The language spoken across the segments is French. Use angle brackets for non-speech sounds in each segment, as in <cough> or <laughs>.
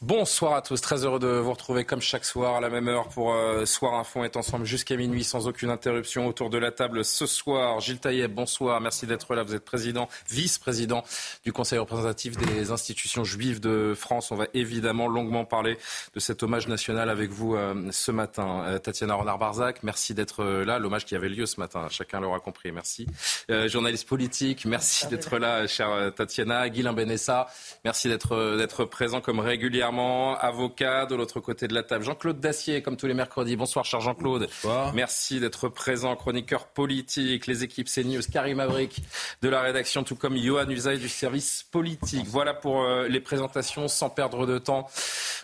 Bonsoir à tous, très heureux de vous retrouver comme chaque soir à la même heure pour euh, Soir Info. On est ensemble jusqu'à minuit sans aucune interruption autour de la table ce soir. Gilles Taïeb, bonsoir, merci d'être là. Vous êtes président, vice-président du Conseil représentatif des institutions juives de France. On va évidemment longuement parler de cet hommage national avec vous euh, ce matin. Euh, Tatiana Renard-Barzac, merci d'être là. L'hommage qui avait lieu ce matin, chacun l'aura compris, merci. Journaliste politique, merci d'être là, chère Tatiana. Guilain Benessa, merci d'être présent comme avocat de l'autre côté de la table. Jean-Claude Dacier, comme tous les mercredis. Bonsoir, cher Jean-Claude. Merci d'être présent, chroniqueur politique, les équipes CNews, Karim Avrik de la rédaction, tout comme Johan Usaï du service politique. Voilà pour euh, les présentations, sans perdre de temps.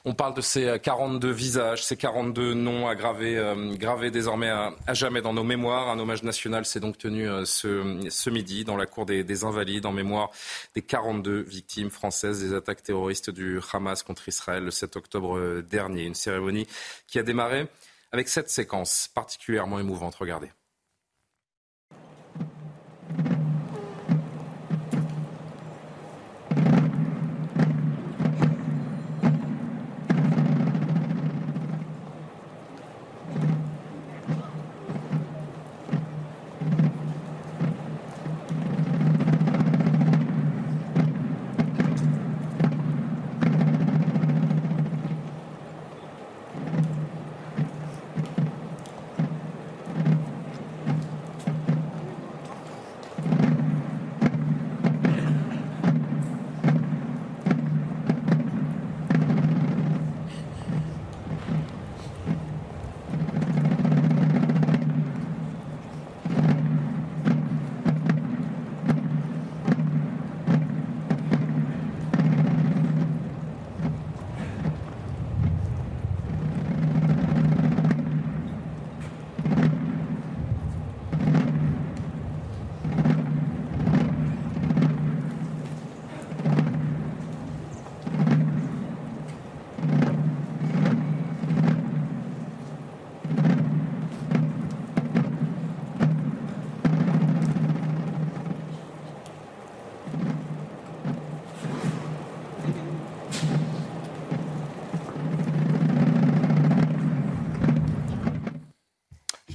On parle de ces 42 visages, ces 42 noms à graver, euh, gravés désormais à, à, jamais dans nos mémoires. Un hommage national s'est donc tenu euh, ce, ce, midi dans la cour des, des Invalides en mémoire des 42 victimes françaises des attaques terroristes du Hamas contre Israël le 7 octobre dernier. Une cérémonie qui a démarré avec cette séquence particulièrement émouvante. Regardez.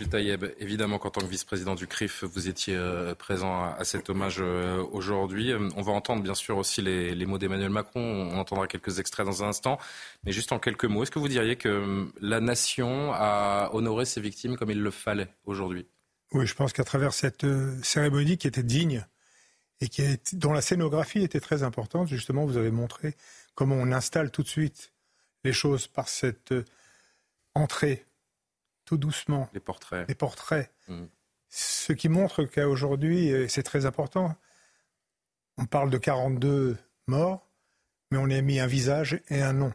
Taïeb, évidemment qu'en tant que vice-président du CRIF, vous étiez euh, présent à, cet hommage euh, aujourd'hui. On va entendre bien sûr aussi les, les mots d'Emmanuel Macron, on entendra quelques extraits dans un instant, mais juste en quelques mots, est-ce que vous diriez que euh, la nation a honoré ses victimes comme il le fallait aujourd'hui? Oui, je pense qu'à travers cette cérémonie qui était digne et qui est, dont la scénographie était très importante, justement, vous avez montré comment on installe tout de suite les choses par cette entrée tout doucement. Les portraits. Les portraits. Mmh. Ce qui montre qu'aujourd'hui, c'est très important, on parle de 42 morts, mais on a mis un visage et un nom.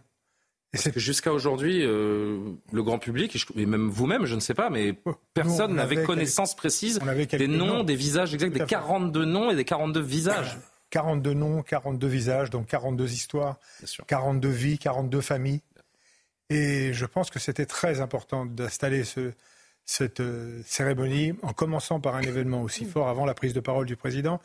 Et c'est que jusqu'à aujourd'hui, euh, le grand public, et même vous-même, je ne sais pas, mais personne n'avait connaissance quelques... précise des noms, noms, des visages exacts, des 42 noms et des 42 visages. 42 noms, 42 visages, donc 42 histoires, 42 vies, 42 familles. Et je pense que c'était très important d'installer ce, cette euh, cérémonie en commençant par un événement aussi fort avant la prise de parole du président,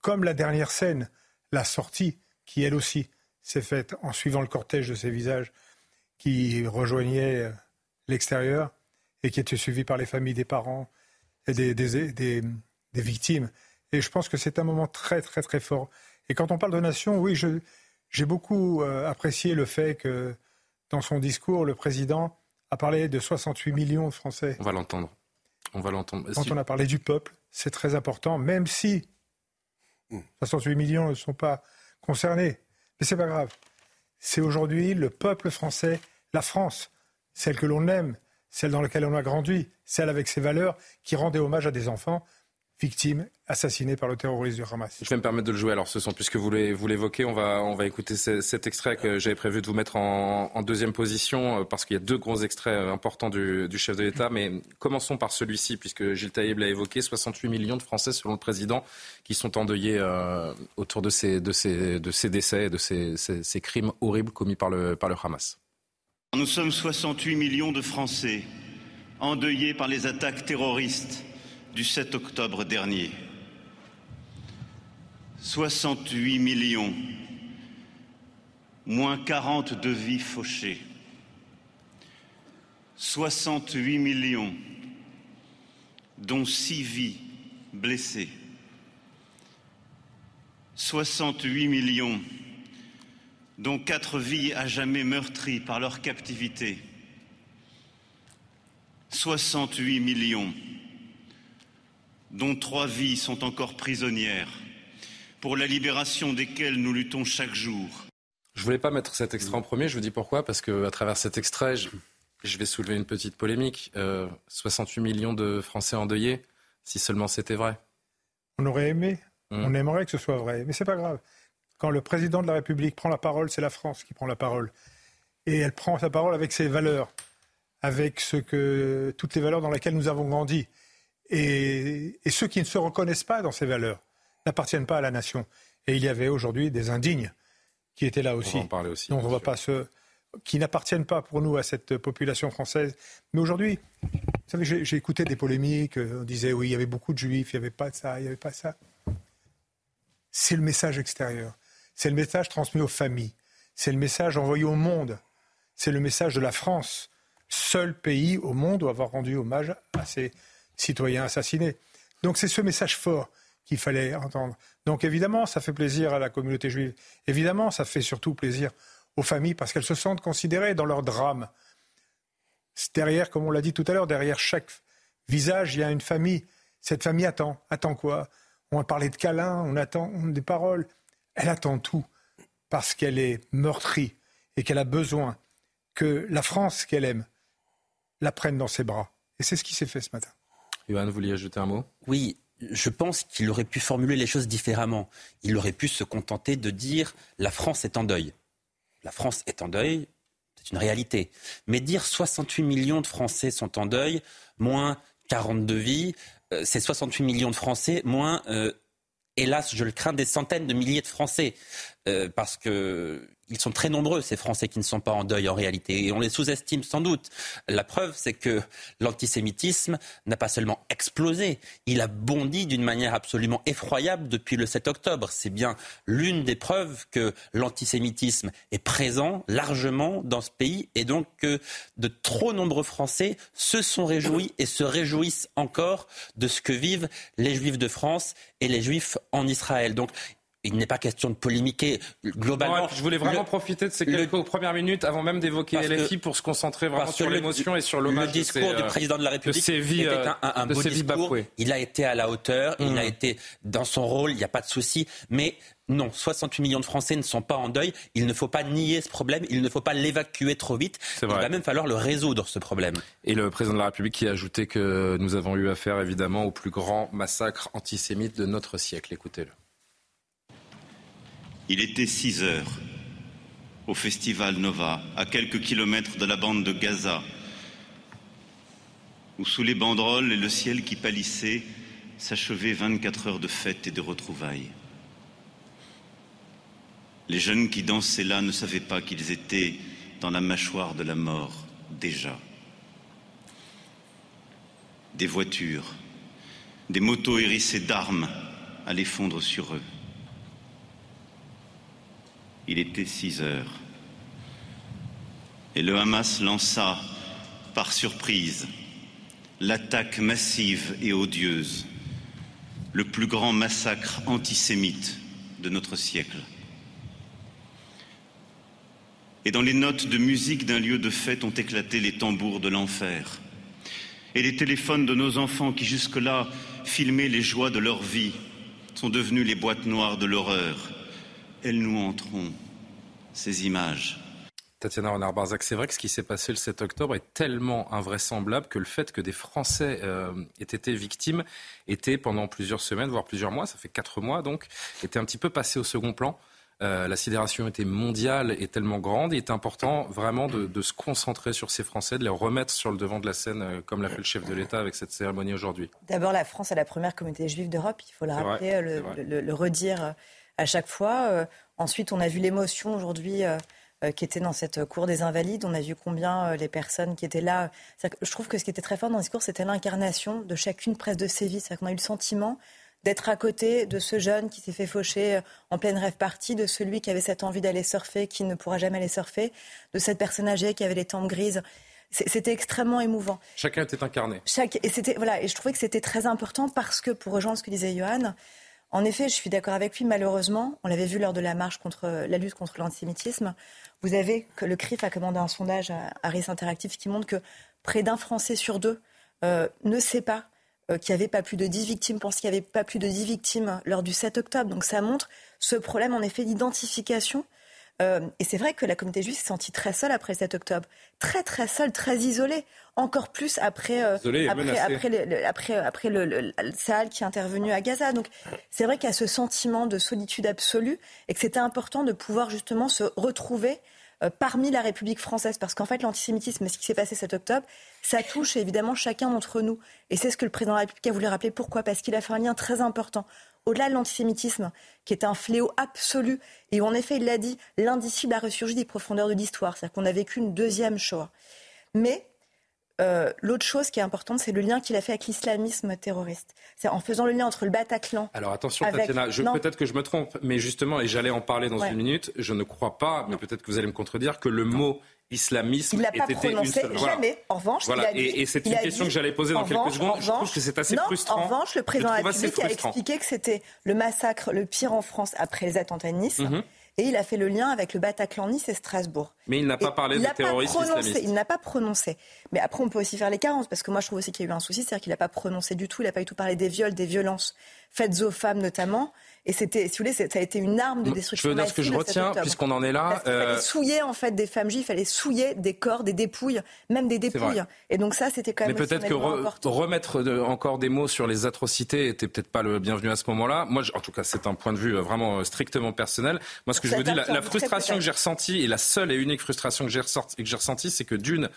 comme la dernière scène, la sortie, qui elle aussi s'est faite en suivant le cortège de ces visages qui rejoignaient euh, l'extérieur et qui était suivi par les familles des parents et des, des, des, des victimes. Et je pense que c'est un moment très, très, très fort. Et quand on parle de nation, oui, j'ai beaucoup euh, apprécié le fait que dans son discours, le président a parlé de 68 millions de Français. On va l'entendre. On va l'entendre. Quand on a parlé du peuple, c'est très important, même si 68 millions ne sont pas concernés. Mais c'est pas grave. C'est aujourd'hui le peuple français, la France, celle que l'on aime, celle dans laquelle on a grandi, celle avec ses valeurs, qui rendait hommage à des enfants victimes assassinées par le terroriste du Hamas. Je vais me permettre de le jouer. Alors, ce sont, puisque vous l'évoquez, on va, on va écouter cet extrait que j'avais prévu de vous mettre en, deuxième position, euh, parce qu'il y a deux gros extraits euh, importants du, chef de l'État. Mais commençons par celui-ci, puisque Gilles Taïeb l'a évoqué 68 millions de Français, selon le président, qui sont endeuillés euh, autour de ces, de, ces, de ces décès et de ces, ces, crimes horribles commis par le, par le Hamas. Nous sommes 68 millions de Français endeuillés par les attaques terroristes du 7 octobre dernier. 68 millions, moins 40 de vies fauchées. 68 millions, dont 6 vies blessées. 68 millions, dont 4 vies à jamais meurtries par leur captivité. 68 millions dont trois vies sont encore prisonnières, pour la libération desquelles nous luttons chaque jour. Je ne voulais pas mettre cet extrait en premier, je vous dis pourquoi, parce qu'à travers cet extrait, je, vais soulever une petite polémique. 68 euh, millions de Français endeuillés, si seulement c'était vrai. On aurait aimé, hum. on aimerait que ce soit vrai, mais c'est pas grave. Quand le président de la République prend la parole, c'est la France qui prend la parole. Et elle prend sa parole avec ses valeurs, avec ce que, toutes les valeurs dans lesquelles nous avons grandi. Et, ceux qui ne se reconnaissent pas dans ces valeurs n'appartiennent pas à la nation. Et il y avait aujourd'hui des indignes qui étaient là aussi. On va en parler aussi. Donc on va pas se, qui n'appartiennent pas pour nous à cette population française. Mais aujourd'hui, vous savez, j'ai écouté des polémiques. On disait oui, il y avait beaucoup de juifs, il n'y avait pas de ça, il n'y avait pas ça. C'est le message extérieur. C'est le message transmis aux familles. C'est le message envoyé au monde. C'est le message de la France, seul pays au monde où avoir rendu hommage à ces citoyens assassinés. Donc c'est ce message fort qu'il fallait entendre. Donc évidemment, ça fait plaisir à la communauté juive. Évidemment, ça fait surtout plaisir aux familles parce qu'elles se sentent considérées dans leur drame. Derrière, comme on l'a dit tout à l'heure, derrière chaque visage, il y a une famille. Cette famille attend. Attend quoi? On a parlé de câlins, on attend des paroles. Elle attend tout parce qu'elle est meurtrie et qu'elle a besoin que la France qu'elle aime la prenne dans ses bras. Et c'est ce qui s'est fait ce matin. Johan, vous vouliez ajouter un mot? Oui, je pense qu'il aurait pu formuler les choses différemment. Il aurait pu se contenter de dire la France est en deuil. La France est en deuil, c'est une réalité. Mais dire 68 millions de Français sont en deuil, moins 42 vies, euh, c'est 68 millions de Français, moins, euh, hélas, je le crains, des centaines de milliers de Français. Euh, parce que ils sont très nombreux, ces Français qui ne sont pas en deuil en réalité, et on les sous-estime sans doute. La preuve, c'est que l'antisémitisme n'a pas seulement explosé, il a bondi d'une manière absolument effroyable depuis le 7 octobre. C'est bien l'une des preuves que l'antisémitisme est présent largement dans ce pays, et donc que de trop nombreux Français se sont réjouis et se réjouissent encore de ce que vivent les Juifs de France et les Juifs en Israël. Donc il n'est pas question de polémiquer globalement. je voulais vraiment profiter de ces quelques premières minutes avant même d'évoquer LFI pour se concentrer vraiment sur l'émotion et sur l'hommage. Le discours du président de la République était un, un, beau discours. Il a été à la hauteur, il a mmh. été dans son rôle, il n'y a pas de souci. Mais non, 68 millions de Français ne sont pas en deuil. Il ne faut pas nier ce problème. Il ne faut pas l'évacuer trop vite. Il va même falloir le résoudre, ce problème. Et le président de la République qui a ajouté que nous avons eu affaire, évidemment, au plus grand massacre antisémite de notre siècle. Écoutez-le. Il était 6 heures au festival Nova, à quelques kilomètres de la bande de Gaza, où sous les banderoles et le ciel qui pâlissait s'achevaient 24 heures de fête et de retrouvailles. Les jeunes qui dansaient là ne savaient pas qu'ils étaient dans la mâchoire de la mort déjà. Des voitures, des motos hérissées d'armes allaient fondre sur eux. Il était 6 heures. Et le Hamas lança, par surprise, l'attaque massive et odieuse, le plus grand massacre antisémite de notre siècle. et dans les notes de musique d'un lieu de fête ont éclaté les tambours de l'enfer. Et les téléphones de nos enfants qui jusque-là filmaient les joies de leur vie sont devenus les boîtes noires de l'horreur. Elles nous hanteront, ces images. Tatiana Renard-Barzac, c'est vrai que ce qui s'est passé le 7 octobre est tellement invraisemblable que le fait que des Français euh, aient été victimes était pendant plusieurs semaines, voire plusieurs mois, ça fait quatre mois donc, était un petit peu passé au second plan. Euh, la sidération était mondiale et tellement grande. Il est important vraiment de, se concentrer sur ces Français, de les remettre sur le devant de la scène, euh, comme l'a fait le chef de l'État avec cette cérémonie aujourd'hui. D'abord, la France est la première communauté juive d'Europe. Il faut le rappeler, le, redire à chaque fois. ensuite, on a vu l'émotion aujourd'hui euh, qui était dans cette cour des Invalides. On a vu combien euh, les personnes qui étaient là. Je trouve que ce qui était très fort dans ce cours, c'était l'incarnation de chacune presque de vies. C'est-à-dire qu'on a eu le sentiment d'être à côté de ce jeune qui s'est fait faucher euh, en pleine rêve partie, de celui qui avait cette envie d'aller surfer, qui ne pourra jamais aller surfer, de cette personne âgée qui avait les tempes grises. C'était extrêmement émouvant. Chacun était incarné. Chaque, et, c'était, voilà, et je trouvais que c'était très important parce que, pour rejoindre ce que disait Johan, en effet, je suis d'accord avec lui, malheureusement, on l'avait vu lors de la marche contre la lutte contre l'antisémitisme, vous avez que le CRIF a commandé un sondage à, Harris Interactive qui montre que près d'un Français sur deux euh, ne sait pas euh, qu'il n'y avait pas plus de 10 victimes, pense qu'il n'y avait pas plus de 10 victimes lors du 7 octobre. Donc ça montre ce problème en effet d'identification euh, et c'est vrai que la communauté juive s'est sentie très seule après le 7 octobre. Très, très seule, très isolée. Encore plus après, euh, après, après, le, après, après le, Sahel qui est intervenu à Gaza. Donc c'est vrai qu'il y a ce sentiment de solitude absolue et que c'était important de pouvoir justement se retrouver euh, parmi la République française. Parce qu'en fait, l'antisémitisme, ce qui s'est passé cet octobre, ça touche évidemment chacun d'entre nous. Et c'est ce que le président de la République a voulu rappeler. Pourquoi? Parce qu'il a fait un lien très important au-delà de l'antisémitisme, qui est un fléau absolu, et où en effet, il l'a dit, l'indicible a ressurgi des profondeurs de l'histoire, c'est-à-dire qu'on a vécu une deuxième Shoah. Mais euh, l'autre chose qui est importante, c'est le lien qu'il a fait avec l'islamisme terroriste. C'est en faisant le lien entre le Bataclan. Alors attention, Tatiana, peut-être que je me trompe, mais justement, et j'allais en parler dans une minute, je ne crois pas, mais peut-être que vous allez me contredire, que le mot islamisme il l'a pas prononcé jamais. En revanche, il a dit, et, c'est une question que j'allais poser dans quelques secondes. je trouve que c'est assez frustrant. En revanche, le président de la République a expliqué que c'était le massacre le pire en France après les attentats de Nice. Mhm. Et il a fait le lien avec le Bataclan Nice et Strasbourg. Mais il n'a pas parlé de terrorisme islamiste. Il n'a pas prononcé. Mais après, on peut aussi faire les carences, parce que moi, je trouve aussi qu'il y a eu un souci, c'est-à-dire qu'il n'a pas prononcé du tout, il n'a pas du tout parlé des viols, des violences faites aux femmes notamment. Et c'était, si vous voulez, ça a été une arme de destruction. Je veux dire ce que je retiens, puisqu'on en est là. Il fallait euh, souiller en fait des femmes juives, il fallait souiller des corps, des dépouilles, même des dépouilles. Et donc ça, c'était quand même. Mais peut-être que remettre encore des mots sur les atrocités était peut-être pas le bienvenu à ce moment-là. Moi, en tout cas, c'est un point de vue euh, vraiment euh, strictement personnel. Moi, ce que je veux dire, la, frustration que j'ai ressentie et la seule et unique frustration que j'ai ressentie, c'est que d'une,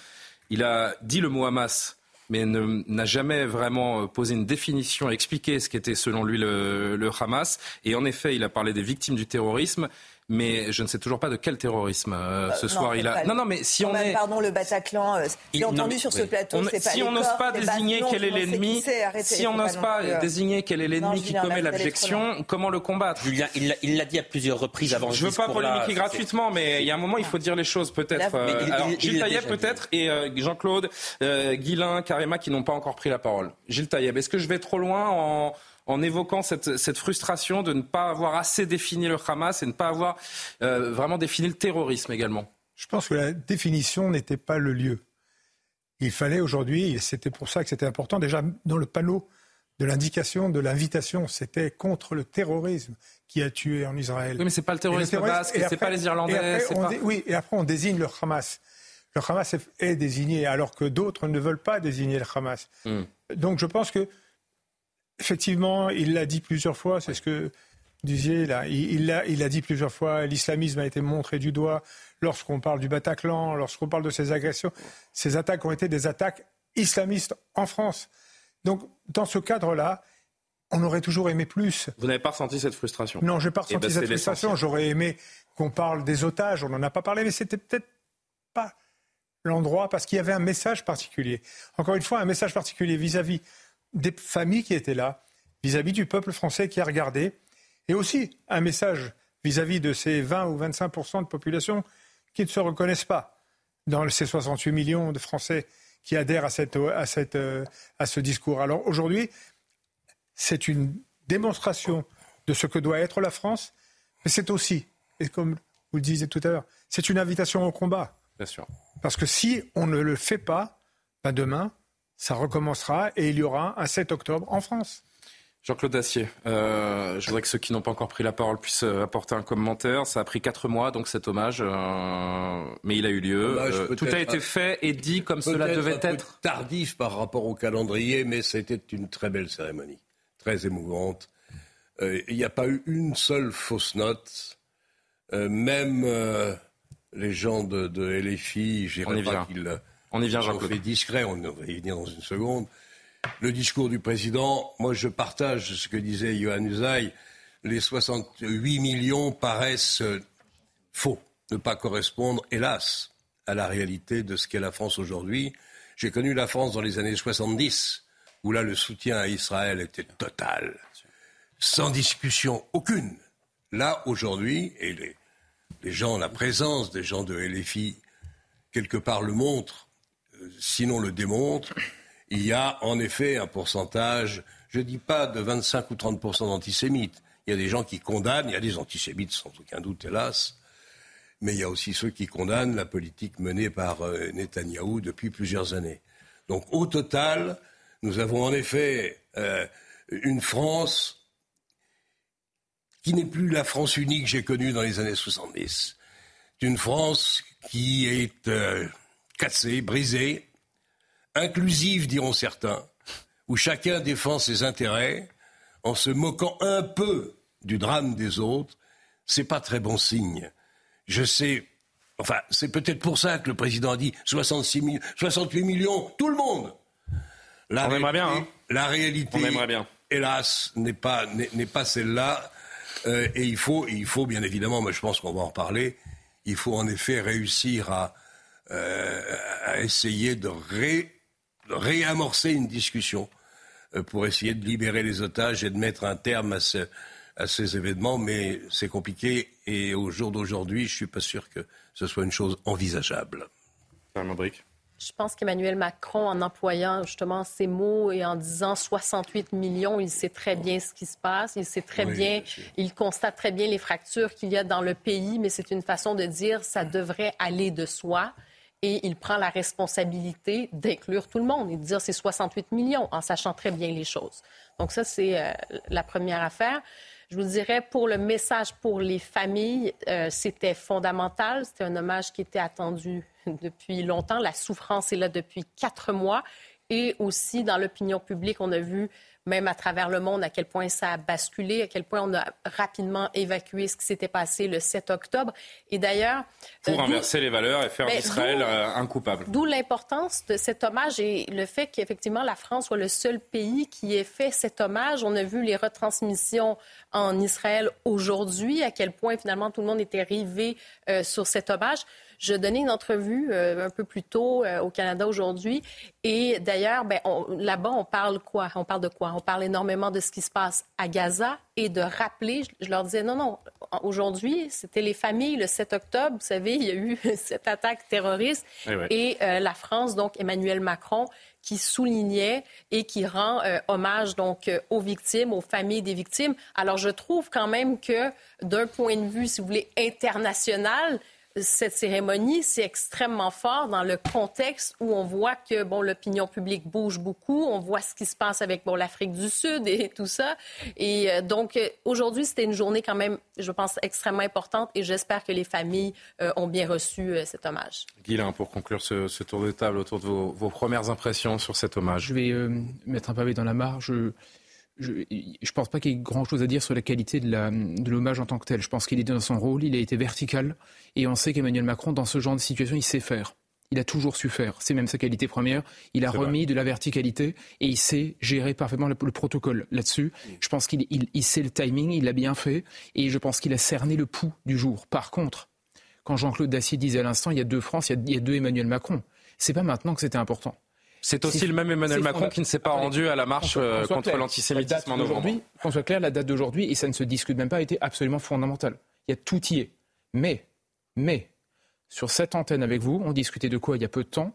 il a dit le mot Hamas mais n'a jamais vraiment euh, posé une définition, expliqué ce qu'était selon lui le, le Hamas. Et en effet, il a parlé des victimes du terrorisme mais je ne sais toujours pas de quel terrorisme euh, ce soir il a. Non, non, mais si on est. Pardon, le Bataclan. Euh, j'ai entendu sur ce plateau. On... si on n'ose pas désigner quel est l'ennemi, si on n'ose pas euh, désigner quel est l'ennemi qui commet l'abjection, comment le combattre? Julien, il l'a dit à plusieurs reprises avant. Je ne veux pas polémiquer gratuitement, mais il y a un moment, il faut dire les choses peut-être. Alors, Gilles Taïeb peut-être et Jean-Claude, Guilain, Karima qui n'ont pas encore pris la parole. Gilles Taïeb, est-ce que je vais trop loin en en évoquant cette, cette, frustration de ne pas avoir assez défini le Hamas et ne pas avoir euh, vraiment défini le terrorisme également Je pense que la définition n'était pas le lieu. Il fallait aujourd'hui, et c'était pour ça que c'était important, déjà dans le panneau de l'indication, de l'invitation, c'était contre le terrorisme qui a tué en Israël. Oui, mais c'est pas le terrorisme, basque, c'est pas les Irlandais. Oui, et après on désigne le Hamas. Le Hamas est, désigné alors que d'autres ne veulent pas désigner le Hamas. Hmm. Donc je pense que Effectivement, il l'a dit plusieurs fois, c'est ce que disiez là. Il l'a il, dit plusieurs fois, l'islamisme a été montré du doigt lorsqu'on parle du Bataclan, lorsqu'on parle de ces agressions. Ces attaques ont été des attaques islamistes en France. Donc, dans ce cadre-là, on aurait toujours aimé plus. Vous n'avez pas ressenti cette frustration Non, je n'ai pas ressenti ben, cette frustration. J'aurais aimé qu'on parle des otages. On n'en a pas parlé, mais c'était peut-être pas l'endroit parce qu'il y avait un message particulier. Encore une fois, un message particulier vis-à-vis des familles qui étaient là, vis-à-vis du peuple français qui a regardé, et aussi un message vis-à-vis de ces 20 ou 25 de population qui ne se reconnaissent pas dans ces 68 millions de Français qui adhèrent à, cette, à, cette, à ce discours. Alors aujourd'hui, c'est une démonstration de ce que doit être la France, mais c'est aussi, et comme vous le disiez tout à l'heure, c'est une invitation au combat. Bien sûr. Parce que si on ne le fait pas, ben demain, ça recommencera et il y aura un 7 octobre en France. Jean-Claude Dacier, euh, je voudrais que ceux qui n'ont pas encore pris la parole puissent euh, apporter un commentaire. Ça a pris quatre mois, donc cet hommage, euh, mais il a eu lieu. tout a été fait et dit comme cela devait un être. Peu tardif par rapport au calendrier, mais c'était une très belle cérémonie, très émouvante. Il n'y a pas eu une seule fausse note. même les gens de, de LFI, j'irai pas qu'ils on y vient, Jean-Claude. fait discret, on va y venir dans une seconde le discours du président, moi je partage ce que disait Johan Usaï, les 68 millions paraissent euh, faux, ne pas correspondre, hélas, à la réalité de ce qu'est la France aujourd'hui. J'ai connu la France dans les années 70, où là le soutien à Israël était total, sans discussion aucune. Là, aujourd'hui, et les, les, gens, la présence des gens de LFI, quelque part le montre, sinon le démontre, il y a en effet un pourcentage, je ne dis pas de 25 ou 30% d'antisémites. Il y a des gens qui condamnent, il y a des antisémites sans aucun doute, hélas, mais il y a aussi ceux qui condamnent la politique menée par euh, Netanyahou depuis plusieurs années. Donc au total, nous avons en effet euh, une France qui n'est plus la France unique que j'ai connue dans les années 70. C'est une France qui est euh, cassée, brisée, inclusive, diront certains, où chacun défend ses intérêts en se moquant un peu du drame des autres, c'est pas très bon signe. Je sais, enfin, c'est peut-être pour ça que le président a dit 66 68 millions, tout le monde. La On aimerait bien. Hein. La réalité, On aimerait bien. hélas, n'est pas, n'est, pas celle-là. Euh, et il faut, il faut bien évidemment, mais je pense qu'on va en reparler, il faut en effet réussir à, à essayer de ré, réamorcer une discussion euh, pour essayer de libérer les otages et de mettre un terme à, à ces événements, mais c'est compliqué et au jour d'aujourd'hui, je ne suis pas sûr que ce soit une chose envisageable. Je pense qu'Emmanuel Macron, en employant justement ces mots et en disant 68 millions, il sait très bien ce qui se passe, il sait très bien, il constate très bien les fractures qu'il y a dans le pays, mais c'est une façon de dire ça devrait aller de soi et il prend la responsabilité d'inclure tout le monde et de dire c'est 68 millions en sachant très bien les choses. Donc ça, c'est euh, la première affaire. Je vous dirais, pour le message pour les familles, euh, c'était fondamental. C'était un hommage qui était attendu depuis longtemps. La souffrance est là depuis quatre mois. Et aussi, dans l'opinion publique, on a vu même à travers le monde, à quel point ça a basculé, à quel point on a rapidement évacué ce qui s'était passé le 7 octobre. Et d'ailleurs... Pour euh, inverser les valeurs et faire ben, d'Israël euh, incoupable. D'où l'importance de cet hommage et le fait qu'effectivement la France soit le seul pays qui ait fait cet hommage. On a vu les retransmissions en Israël aujourd'hui, à quel point finalement tout le monde était rivé euh, sur cet hommage. Je donnais une entrevue euh, un peu plus tôt euh, au Canada aujourd'hui. Et d'ailleurs, ben, là-bas, on parle quoi? On parle de quoi? On parle énormément de ce qui se passe à Gaza et de rappeler, je leur disais, non, non, aujourd'hui, c'était les familles, le 7 octobre, vous savez, il y a eu <laughs> cette attaque terroriste. Eh et euh, la France, donc Emmanuel Macron, qui soulignait et qui rend hommage donc aux victimes, aux familles des victimes. Alors je trouve quand même que d'un point de vue, si vous voulez, international, cette cérémonie, c'est extrêmement fort dans le contexte où on voit que bon, l'opinion publique bouge beaucoup, on voit ce qui se passe avec bon, l'Afrique du Sud et <laughs> tout ça. Et euh, donc, euh, aujourd'hui, c'était une journée quand même, je pense, extrêmement importante et j'espère que les familles euh, ont bien reçu cet hommage. Guylain, pour conclure ce, tour de table autour de vos, vos, premières impressions sur cet hommage. Je vais mettre un pavé dans la mare. Je je ne pense pas qu'il y ait grand-chose à dire sur la qualité de l'hommage en tant que tel. Je pense qu'il est dans son rôle, il a été vertical, et on sait qu'Emmanuel Macron, dans ce genre de situation, il sait faire. Il a toujours su faire. C'est même sa qualité première. Il a remis de la verticalité et il sait gérer parfaitement le, protocole là-dessus. Je pense qu'il sait le timing, il l'a bien fait et je pense qu'il a cerné le pouls du jour. Par contre, quand Jean-Claude Dacier disait à l'instant, il y a deux France, il y a, deux Emmanuel Macron. C'est pas maintenant que c'était important. C'est aussi le même Emmanuel Macron qui ne s'est pas rendu à la marche euh, contre l'antisémitisme en novembre. François Clair, la date d'aujourd'hui, et ça ne se discute même pas, a été absolument fondamentale. Il y a tout y est. Mais, mais, sur cette antenne avec vous, on discutait de quoi il y a peu de temps?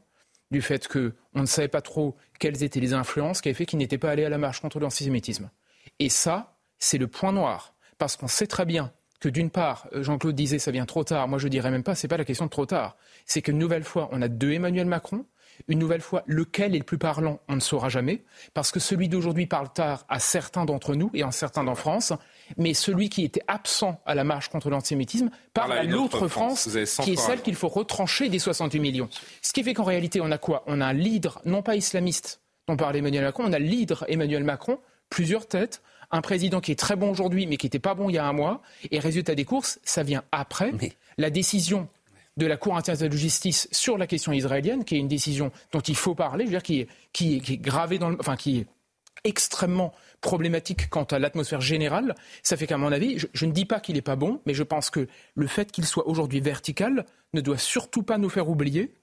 Du fait qu'on ne savait pas trop quelles étaient les influences qui avaient fait qu'il n'était pas allé à la marche contre l'antisémitisme. Et ça, c'est le point noir. Parce qu'on sait très bien que d'une part, Jean-Claude disait ça vient trop tard. Moi, je dirais même pas, c'est pas la question de trop tard. C'est qu'une nouvelle fois, on a deux Emmanuel Macron. Une nouvelle fois, lequel est le plus parlant, on ne saura jamais, parce que celui d'aujourd'hui parle tard à certains d'entre nous et à certains dans France, mais celui qui était absent à la marche contre l'antisémitisme parle à l'autre France, qui est celle qu'il faut retrancher des 68 millions. Ce qui fait qu'en réalité, on a quoi? On a un leader, non pas islamiste, dont parlait Emmanuel Macron, on a le leader Emmanuel Macron, plusieurs têtes, un président qui est très bon aujourd'hui, mais qui n'était pas bon il y a un mois. Et résultat des courses, ça vient après la décision de la Cour internationale de justice sur la question israélienne, qui est une décision dont il faut parler, je veux dire, qui est, qui est, gravée dans le, enfin, qui est extrêmement problématique quant à l'atmosphère générale. Ça fait qu'à mon avis, je, je ne dis pas qu'il n'est pas bon, mais je pense que le fait qu'il soit aujourd'hui vertical ne doit surtout pas nous faire oublier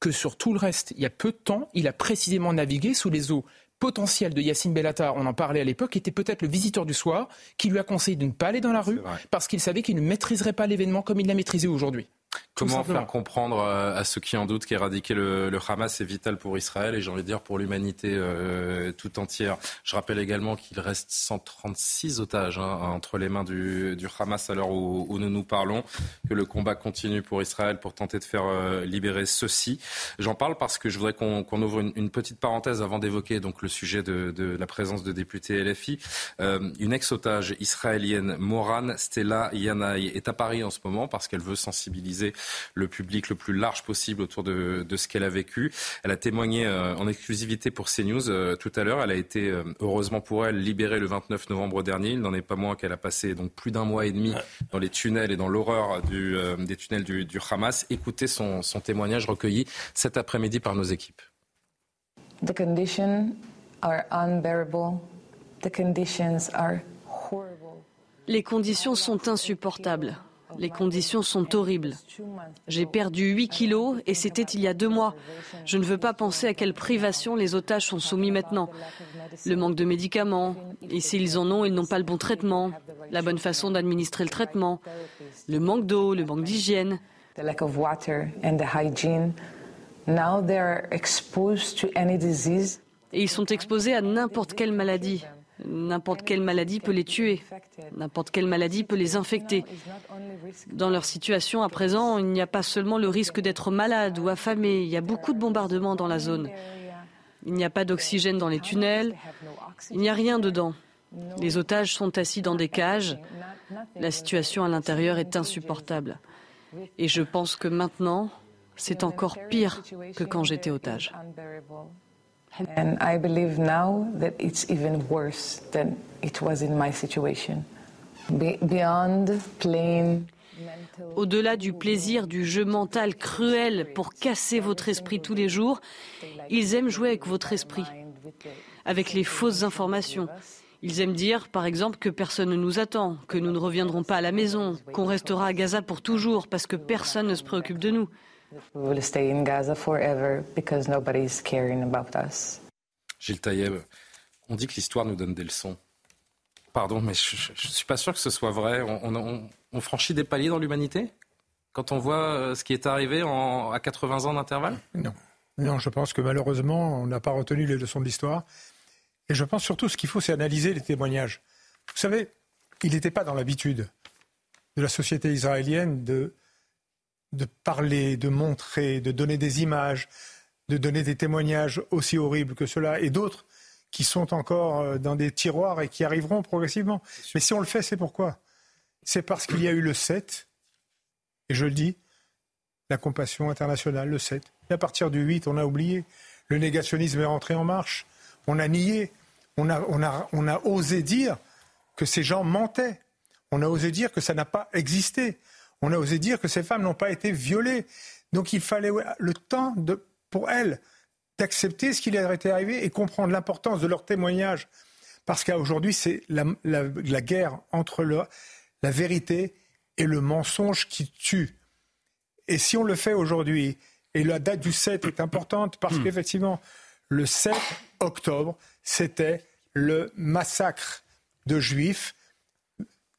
que sur tout le reste, il y a peu de temps, il a précisément navigué sous les eaux potentiel de Yacine Bellatar, on en parlait à l'époque, était peut-être le visiteur du soir qui lui a conseillé de ne pas aller dans la rue parce qu'il savait qu'il ne maîtriserait pas l'événement comme il l'a maîtrisé aujourd'hui. Comment faire comprendre euh, à ceux qui en doutent qu'éradiquer le, le Hamas est vital pour Israël et j'ai envie de dire pour l'humanité euh, tout entière Je rappelle également qu'il reste 136 otages hein, entre les mains du, du Hamas à l'heure où, où, nous nous parlons, que le combat continue pour Israël pour tenter de faire euh, libérer ceux-ci. J'en parle parce que je voudrais qu'on qu ouvre une, une, petite parenthèse avant d'évoquer donc le sujet de, de, la présence de députés LFI. Euh, une ex-otage israélienne, Moran Stella Yanaï, est à Paris en ce moment parce qu'elle veut sensibiliser le public le plus large possible autour de, de ce qu'elle a vécu. Elle a témoigné euh, en exclusivité pour CNews euh, tout à l'heure. Elle a été, euh, heureusement pour elle, libérée le 29 novembre dernier. Il n'en est pas moins qu'elle a passé donc plus d'un mois et demi dans les tunnels et dans l'horreur des tunnels du, du Hamas. Écoutez son, son témoignage recueilli cet après-midi par nos équipes. The conditions are unbearable. The conditions are horrible. Les conditions sont insupportables. Les conditions sont horribles. J'ai perdu 8 kilos et c'était il y a deux mois. Je ne veux pas penser à quelle privation les otages sont soumis maintenant. Le manque de médicaments, et s'ils en ont, ils n'ont pas le bon traitement, la bonne façon d'administrer le traitement, le manque d'eau, le manque d'hygiène. Et ils sont exposés à n'importe quelle maladie. N'importe quelle maladie peut les tuer. N'importe quelle maladie peut les infecter. Dans leur situation à présent, il n'y a pas seulement le risque d'être malade ou affamé, il y a beaucoup de bombardements dans la zone. Il n'y a pas d'oxygène dans les tunnels, il n'y a rien dedans. Les otages sont assis dans des cages. La situation à l'intérieur est insupportable. Et je pense que maintenant, c'est encore pire que quand j'étais otage. And I believe now that it's even worse than it was in my situation. au-delà du plaisir du jeu mental cruel pour casser votre esprit tous les jours, ils aiment jouer avec votre esprit, avec les fausses informations. Ils aiment dire, par exemple, que personne ne nous attend, que nous ne reviendrons pas à la maison, qu'on restera à Gaza pour toujours parce que personne ne se préoccupe de nous. Gilles Taïeb, on dit que l'histoire nous donne des leçons. Pardon, mais je ne suis pas sûr que ce soit vrai. On, franchit des paliers dans l'humanité? Quand on voit euh, ce qui est arrivé à 80 ans d'intervalle? Non. Non, je pense que malheureusement, on n'a pas retenu les leçons de l'histoire. Et je pense surtout ce qu'il faut, c'est analyser les témoignages. Vous savez, il n'était pas dans l'habitude de la société israélienne de de parler, de montrer, de donner des images, de donner des témoignages aussi horribles que cela, et d'autres qui sont encore euh, dans des tiroirs et qui arriveront progressivement. Mais si on le fait, c'est pourquoi? C'est parce qu'il y a eu le 7, et je le dis, la compassion internationale, le 7. Et à partir du 8, on a oublié. Le négationnisme est rentré en marche. On a nié. On a, on a, on a osé dire que ces gens mentaient. On a osé dire que ça n'a pas existé on a osé dire que ces femmes n'ont pas été violées. Donc il fallait le temps de, pour elles d'accepter ce qui leur était arrivé et comprendre l'importance de leur témoignage. Parce qu'aujourd'hui, c'est la, guerre entre la vérité et le mensonge qui tue. Et si on le fait aujourd'hui, et la date du 7 est importante parce hmm. qu'effectivement, le 7 octobre, c'était le massacre de juifs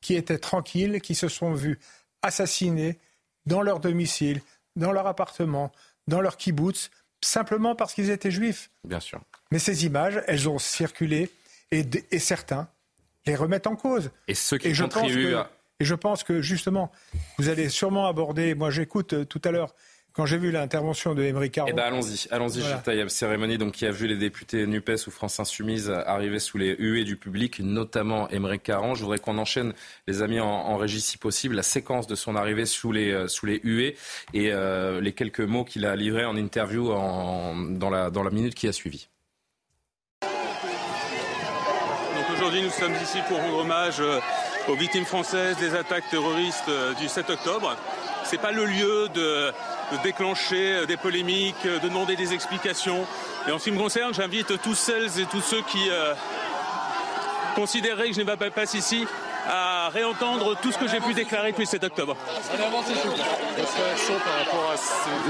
qui étaient tranquilles, qui se sont vus assassinés dans leur domicile, dans leur appartement, dans leur kibbutz, simplement parce qu'ils étaient juifs. Bien sûr. Mais ces images, elles ont circulé et, certains les remettent en cause. Et ceux qui contribuent Et je pense que justement, vous allez sûrement aborder, moi j'écoute euh, tout à l'heure quand j'ai vu l'intervention de Émeric Caron. Eh ben allons-y, allons-y, voilà. Cérémonie donc, qui a vu les députés NUPES ou France Insoumise arriver sous les huées du public, notamment Émeric Caron. Je voudrais qu'on enchaîne, les amis, en, régie si possible, la séquence de son arrivée sous les, euh, sous les huées et euh, les quelques mots qu'il a livrés en interview en, dans, la, dans la minute qui a suivi. aujourd'hui, nous sommes ici pour rendre hommage euh, aux victimes françaises des attaques terroristes du 7 octobre. Ce n'est pas le lieu de de déclencher euh, des polémiques, euh, de demander des explications. Et en ce qui me concerne, j'invite tous celles et tous ceux qui euh, considéreraient que je n'ai pas place ici à réentendre tout ce que j'ai pu déclarer depuis 7 octobre.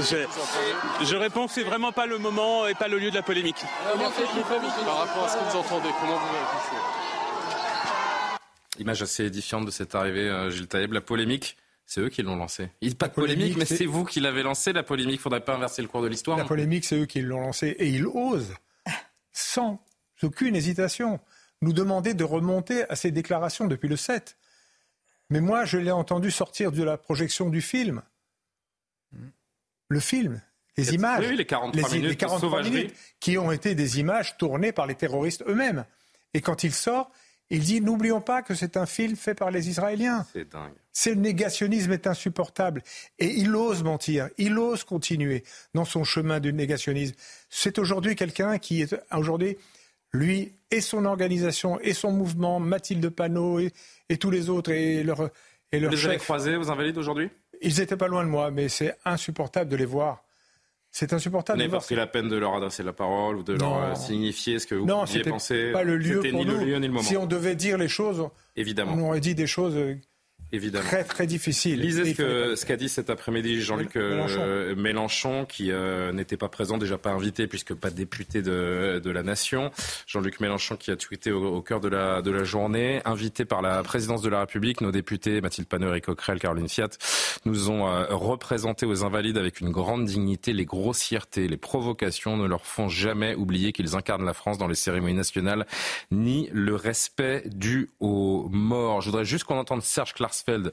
Je, je réponds que c'est vraiment pas le moment et pas le lieu de la polémique. Par rapport à ce que vous entendez, comment vous réagissez? Image assez édifiante de cette arrivée, Gilles Taïeb. La polémique c'est eux qui l'ont lancé. Il pas de polémique, mais c'est vous qui l'avez lancé, la polémique. Il ne faudrait pas inverser le cours de l'histoire. La polémique, c'est eux qui l'ont lancé. Et ils osent, sans aucune hésitation, nous demander de remonter à ces déclarations depuis le 7. Mais moi, je l'ai entendu sortir de la projection du film. Le film, les images. Oui, les 43 minutes, les 43 minutes qui ont été des images tournées par les terroristes eux-mêmes. Et quand il sort, il dit n'oublions pas que c'est un film fait par les Israéliens. C'est dingue. C'est le négationnisme est insupportable et il ose mentir, il ose continuer dans son chemin du négationnisme. C'est aujourd'hui quelqu'un qui est aujourd'hui lui et son organisation et son mouvement, Mathilde Panot et, tous les autres et leur et leur Vous les avez croisés, vous invalides aujourd'hui? Ils étaient pas loin de moi, mais c'est insupportable de les voir. C'est insupportable. Vous n'avez pas pris la peine de leur adresser la parole ou de leur euh, signifier ce que vous non, penser. Pas le lieu pour nous. Le lieu, Si on devait dire les choses, Évidemment. on aurait dit des choses euh, Évidemment. Très, très difficile. Lisez ce qu'a dit cet après-midi Jean-Luc euh, Mélenchon. qui euh, n'était pas présent, déjà pas invité, puisque pas député de, de la Nation. Jean-Luc Mélenchon qui a tweeté au, cœur de la, de la journée. Invité par la présidence de la République, nos députés Mathilde Panner, et Coquerel, Caroline Fiat, nous ont euh, représenté aux Invalides avec une grande dignité. Les grossièretés, les provocations ne leur font jamais oublier qu'ils incarnent la France dans les cérémonies nationales, ni le respect dû aux morts. Je voudrais juste qu'on entende Serge Clars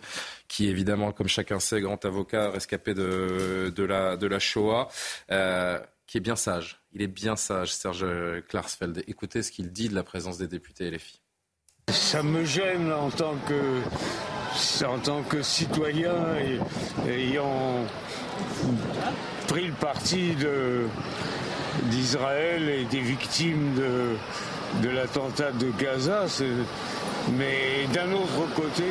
qui évidemment, comme chacun sait, grand avocat rescapé de, la, de la Shoah, euh, qui est bien sage. Il est bien sage, Serge Klarsfeld. Écoutez ce qu'il dit de la présence des députés LFI. Ça me gêne en tant que, en tant que citoyen ayant pris le parti d'Israël et des victimes de, de l'attentat de Gaza. Mais d'un autre côté,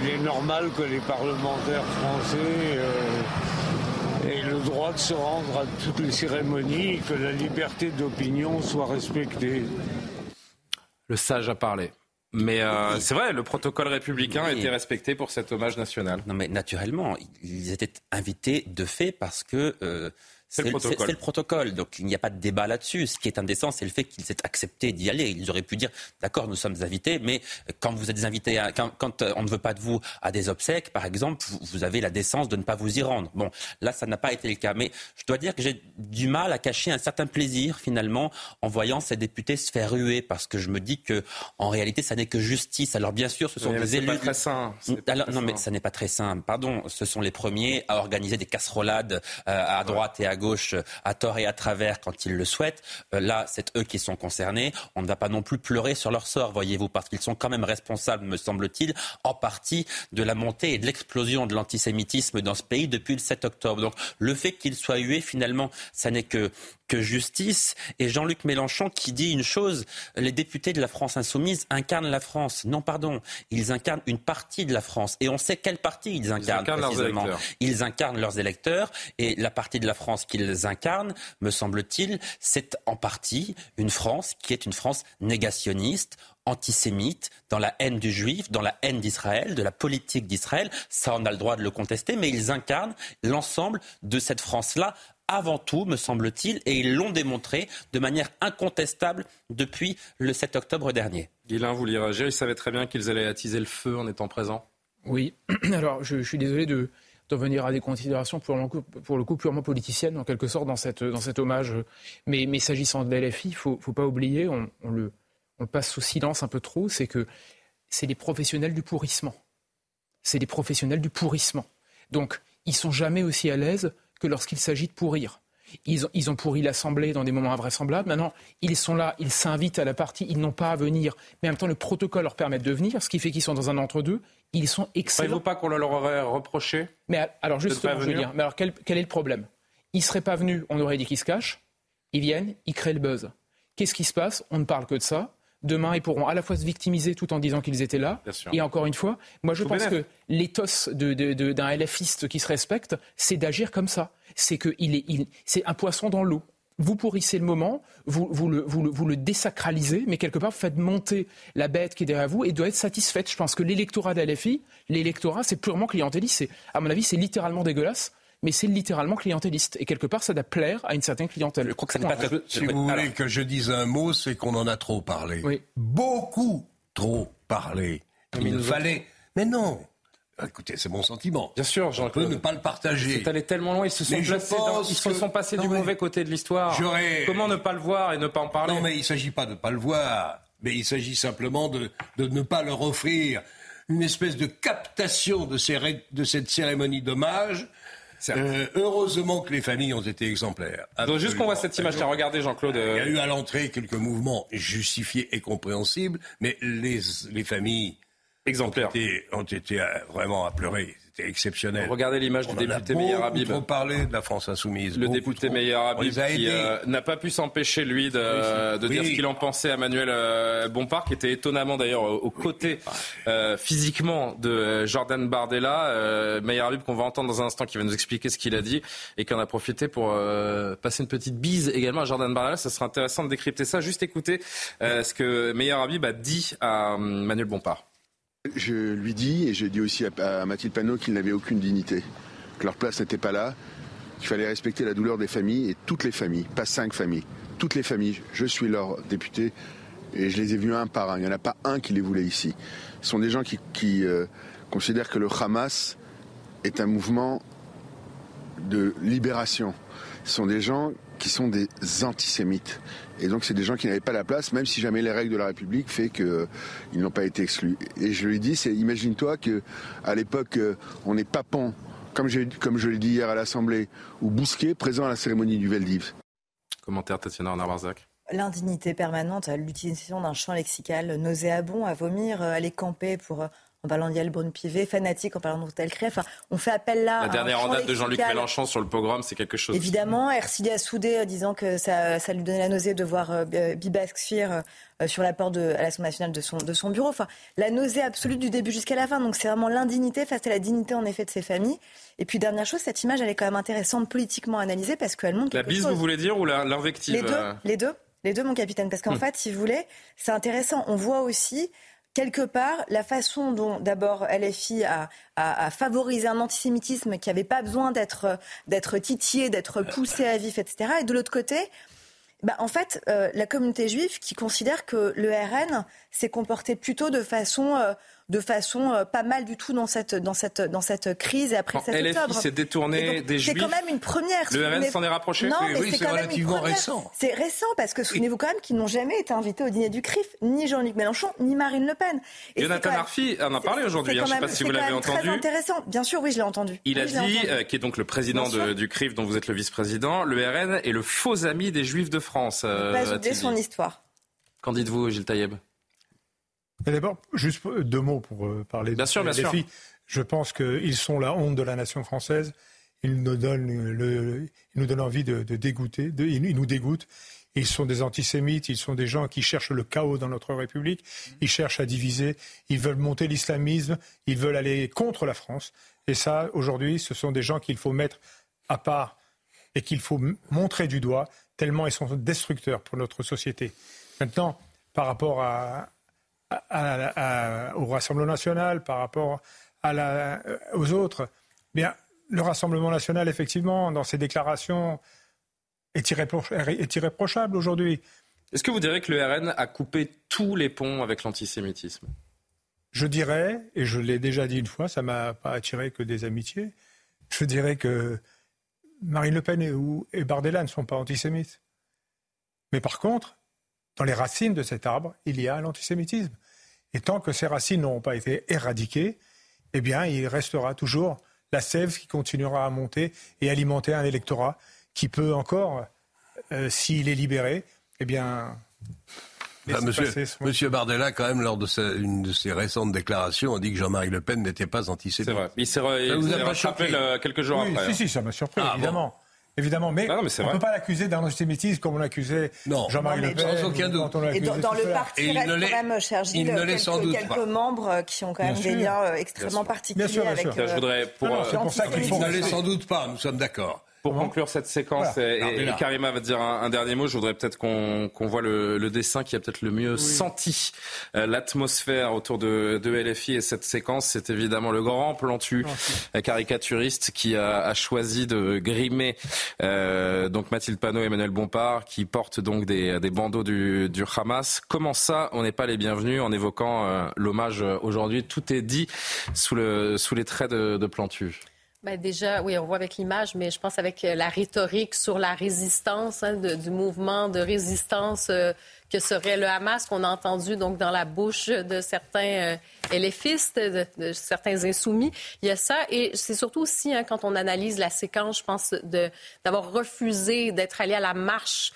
il est normal que les parlementaires français euh, aient le droit de se rendre à toutes les cérémonies et que la liberté d'opinion soit respectée. Le sage a parlé. Mais euh, c'est vrai, le protocole républicain a été respecté pour cet hommage national. Non, mais naturellement, ils étaient invités de fait parce que c'est le, le, protocole. Donc il n'y a pas de débat là-dessus. Ce qui est indécent, c'est le fait qu'ils aient accepté d'y aller. Ils auraient pu dire, d'accord, nous sommes invités, mais quand vous êtes invités, quand, euh, on ne veut pas de vous à des obsèques, par exemple, vous, avez la décence de ne pas vous y rendre. Bon, là, ça n'a pas été le cas. Mais je dois dire que j'ai du mal à cacher un certain plaisir, finalement, en voyant ces députés se faire ruer, parce que je me dis que, en réalité, ça n'est que justice. Alors bien sûr, ce sont des élus. Pas très sain. non, mais ça n'est pas très simple. Pardon, ce sont les premiers à organiser des casserolades euh, à droite et à gauche à tort et à travers quand ils le souhaitent. Euh, là, c'est eux qui sont concernés. On ne va pas non plus pleurer sur leur sort, voyez-vous, parce qu'ils sont quand même responsables, me semble-t-il, en partie de la montée et de l'explosion de l'antisémitisme dans ce pays depuis le 7 octobre. Donc le fait qu'ils soient hués, finalement, ça n'est que que justice. Et Jean-Luc Mélenchon qui dit une chose, les députés de la France insoumise incarnent la France. Non, pardon, ils incarnent une partie de la France. Et on sait quelle partie ils incarnent ils précisément. ils incarnent leurs électeurs. Et la partie de la France qu'ils incarnent, me semble-t-il, c'est en partie une France qui est une France négationniste, antisémite, dans la haine du juif, dans la haine d'Israël, de la politique d'Israël. Ça, on a le droit de le contester, mais ils incarnent l'ensemble de cette France-là avant tout, me semble-t-il, et ils l'ont démontré de manière incontestable depuis le 7 octobre dernier. Guilain, vous l'y réagir, ils savaient très bien qu'ils allaient attiser le feu en étant présents Oui, <clears throat> alors je, suis désolé de, venir à des considérations pour le, coup, pour le coup purement politiciennes, en quelque sorte, dans, cette, dans cet hommage. Mais, mais s'agissant de l'LFI, il ne faut, pas oublier, on, le, on le passe sous silence un peu trop, c'est que c'est les professionnels du pourrissement. C'est les professionnels du pourrissement. Donc, ils sont jamais aussi à l'aise que lorsqu'il s'agit de pourrir. Ils ont, ils ont pourri l'Assemblée dans des moments invraisemblables. Maintenant, ils sont là, ils s'invitent à la partie, ils n'ont pas à venir. Mais en même temps, le protocole leur permet de venir, ce qui fait qu'ils sont dans un entre-deux. Ils sont excellents. Croyez-vous pas qu'on leur aurait reproché Mais alors, justement, je veux dire, mais alors quel, quel est le problème? Ils ne seraient pas venus, on aurait dit qu'ils se cachent. Ils viennent, ils créent le buzz. Qu'est-ce qui se passe? On ne parle que de ça. Demain, ils pourront à la fois se victimiser tout en disant qu'ils étaient là. Et encore une fois, moi je pense que l'éthos d'un de, de, LFiste qui se respecte, c'est d'agir comme ça. C'est que il est, il, c'est un poisson dans l'eau. Vous pourrissez le moment, vous, vous, le, vous, le, vous, le, désacralisez, mais quelque part, vous faites monter la bête qui est derrière vous et doit être satisfaite. Je pense que l'électorat de LFI, l'électorat, c'est purement clientéliste. À mon avis, c'est littéralement dégueulasse mais c'est littéralement clientéliste. Et quelque part, ça doit plaire à une certaine clientèle. Je crois que ça n'est pas Si vous voulez que je dise un mot, c'est qu'on en a trop parlé. Oui. Beaucoup trop parlé. Il fallait. Mais non, Écoutez, c'est mon sentiment. Bien sûr, On peut ne pas le partager. C'est allé tellement loin, ils se sont, placés ils se sont passés du mauvais côté de l'histoire. Comment ne pas le voir et ne pas en parler Non, mais il ne s'agit pas de ne pas le voir, mais il s'agit simplement de, de, ne pas leur offrir une espèce de captation de, ces, de cette cérémonie d'hommage euh, heureusement que les familles ont été exemplaires. Donc juste qu'on voit cette image, regardez Jean-Claude. Il y a eu à l'entrée quelques mouvements justifiés et compréhensibles, mais les, les familles exemplaires ont été, euh, vraiment à pleurer exceptionnel. Regardez l'image du député Meyer Habib. On parler de la France insoumise. Le député Meyer Habib qui euh, n'a pas pu s'empêcher, lui, de, de dire ce qu'il en pensait à Manuel euh, Bompard, qui était étonnamment d'ailleurs aux côtés euh, physiquement de Jordan Bardella. Meyer Habib qu'on va entendre dans un instant, qui va nous expliquer ce qu'il a dit et qui en a profité pour passer une petite bise également à Jordan Bardella. Ça sera intéressant de décrypter ça. Juste écouter ce que Meyer Habib a dit à Manuel Bompard. Je lui dis, et j'ai dit aussi à, Mathilde Panot qu'ils n'avaient aucune dignité, que leur place n'était pas là, qu'il fallait respecter la douleur des familles, et toutes les familles, pas cinq familles, toutes les familles. Je suis leur député, et je les ai vus un par un. Il n'y en a pas un qui les voulait ici. Ce sont des gens qui, euh, considèrent que le Hamas est un mouvement de libération. Ce sont des gens qui sont des antisémites. Et donc c'est des gens qui n'avaient pas la place, même si jamais les règles de la République fait qu'ils euh, n'ont pas été exclus. Et je lui dis, c'est imagine-toi que à l'époque euh, on est Papon, comme, comme je l'ai dit hier à l'Assemblée, ou Bousquet présent à la cérémonie du Veldiv. Commentaire Tatiana Arnard-Barzac. L'indignité permanente, l'utilisation d'un champ lexical nauséabond, à vomir, euh, aller camper pour en parlant d'Yael Brune-Pivet, fanatique en parlant d'Hôtel Cré. Enfin, on fait appel là. La dernière en date de Jean-Luc Mélenchon sur le pogrom, c'est quelque chose. Évidemment, Ercilia Soudé disant que ça, ça, lui donnait la nausée de voir euh, Bibaskir euh, sur la porte de, à l'Assemblée nationale de son, de son bureau. Enfin, la nausée absolue du début jusqu'à la fin. Donc c'est vraiment l'indignité face à la dignité en effet de ces familles. Et puis dernière chose, cette image elle est quand même intéressante politiquement analysée parce qu'elle montre. La bise, vous voulez dire ou l'invective Les deux, euh les deux. Les deux, mon capitaine, parce qu'en hmm. fait, si vous voulez, c'est intéressant. On voit aussi quelque part, la façon dont d'abord LFI a, favorisé un antisémitisme qui n'avait pas besoin d'être, titillé, d'être poussé à vif, etc. Et de l'autre côté, bah, en fait, euh, la communauté juive qui considère que le RN s'est comporté plutôt de façon euh, de façon euh, pas mal du tout dans cette, dans cette, dans cette crise et après cette LFI s'est détourné des Juifs. C'est quand même une première. Le RN s'en est rapproché Non, oui, c'est relativement récent. C'est récent parce que souvenez-vous quand même qu'ils n'ont jamais été invités au dîner du CRIF, ni Jean-Luc Mélenchon, ni Marine Le Pen. Et Jonathan Arfi en a parlé aujourd'hui, hein, je ne sais pas si vous l'avez entendu. C'est intéressant, bien sûr, oui, je l'ai entendu. Il a dit, euh, qui est donc le président du CRIF dont vous êtes le vice-président, le RN est le faux ami des Juifs de France. Euh, pas oublier son histoire. Qu'en dites-vous, Gilles Taïeb? D'abord, juste deux mots pour euh, parler bien de sûr, bien sûr. Je pense qu'ils sont la honte de la nation française. Ils nous donnent, le, ils nous donnent envie de, dégoûter. De, ils nous dégoûtent. Ils sont des antisémites, ils sont des gens qui cherchent le chaos dans notre République, ils cherchent à diviser, ils veulent monter l'islamisme, ils veulent aller contre la France. Et ça, aujourd'hui, ce sont des gens qu'il faut mettre à part et qu'il faut montrer du doigt, tellement ils sont destructeurs pour notre société. Maintenant, par rapport à, au Rassemblement national, par rapport à la, aux autres, bien, le Rassemblement national, effectivement, dans ses déclarations, est, est irréprochable aujourd'hui. Est-ce que vous direz que le RN a coupé tous les ponts avec l'antisémitisme? Je dirais, et je l'ai déjà dit une fois, ça m'a pas attiré que des amitiés, je dirais que Marine Le Pen et, et Bardella ne sont pas antisémites. Mais par contre, dans les racines de cet arbre, il y a l'antisémitisme. Et tant que ces racines n'auront pas été éradiquées, eh bien, il restera toujours la sève qui continuera à monter et alimenter un électorat qui peut encore, euh, s'il est libéré, eh bien, monsieur, Bardella, quand même, lors de une de ses récentes déclarations, a dit que Jean-Marie Le Pen n'était pas antisémite. C'est vrai. Il s'est rattrapé quelques jours oui, après. Si, si, ça m'a surpris, ah, évidemment. Évidemment, mais, on ne peut pas l'accuser d'antisémitisme comme on l'accusait Jean-Marie Le Pen. Sans aucun doute. Et dans, le parti, il reste quand même, cher Gilles, quelques, quelques membres qui ont quand même des liens euh, extrêmement particuliers avec... Je voudrais pour... C'est pour ça qu'il ne l'est sans doute pas, nous sommes d'accord. Pour conclure cette séquence, et, Karima va dire un, dernier mot, je voudrais peut-être qu'on voit le, dessin qui a peut-être le mieux senti euh, l'atmosphère autour de, de, LFI et cette séquence. C'est évidemment le grand plantu euh, caricaturiste qui a, a, choisi de grimer euh, donc Mathilde Panot et Emmanuel Bompard qui portent donc des, des bandeaux du, du, Hamas. Comment ça, on n'est pas les bienvenus en évoquant euh, l'hommage aujourd'hui? Tout est dit sous, le, sous les traits de, de Plantu. Ben déjà, oui, on voit avec l'image, mais je pense avec euh, la rhétorique sur la résistance hein, du mouvement de résistance euh, que serait le Hamas, qu'on a entendu donc dans la bouche de certains euh, éléphistes, de, certains insoumis. Il y a ça, et c'est surtout aussi hein, quand on analyse la séquence, je pense, d'avoir refusé d'être allé à la marche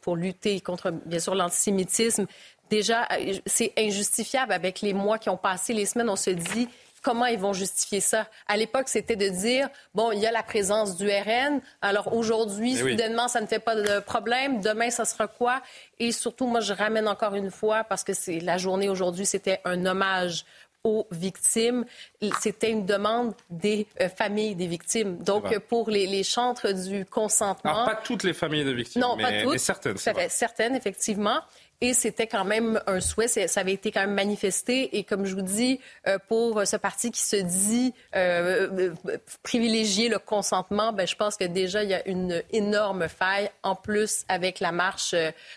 pour lutter contre, bien sûr, l'antisémitisme. Déjà, c'est injustifiable avec les mois qui ont passé, les semaines. On se dit comment ils vont justifier ça? À l'époque, c'était de dire, bon, il y a la présence du RN, alors aujourd'hui, eh soudainement, ça ne fait pas de problème, demain, ça sera quoi? Et surtout, moi, je ramène encore une fois, parce que c'est la journée aujourd'hui, c'était un hommage aux victimes. C'était une demande des euh, familles des victimes. Donc, pour les, les, chantres du consentement... Alors, pas toutes les familles de victimes, non, mais, pas toutes, mais certaines. Certaines, effectivement. Et c'était quand même un souhait, ça avait été quand même manifesté. Et comme je vous dis, euh, pour ce parti qui se dit euh, euh, privilégier le consentement, ben, je pense que déjà, il y a une énorme faille. En plus, avec la marche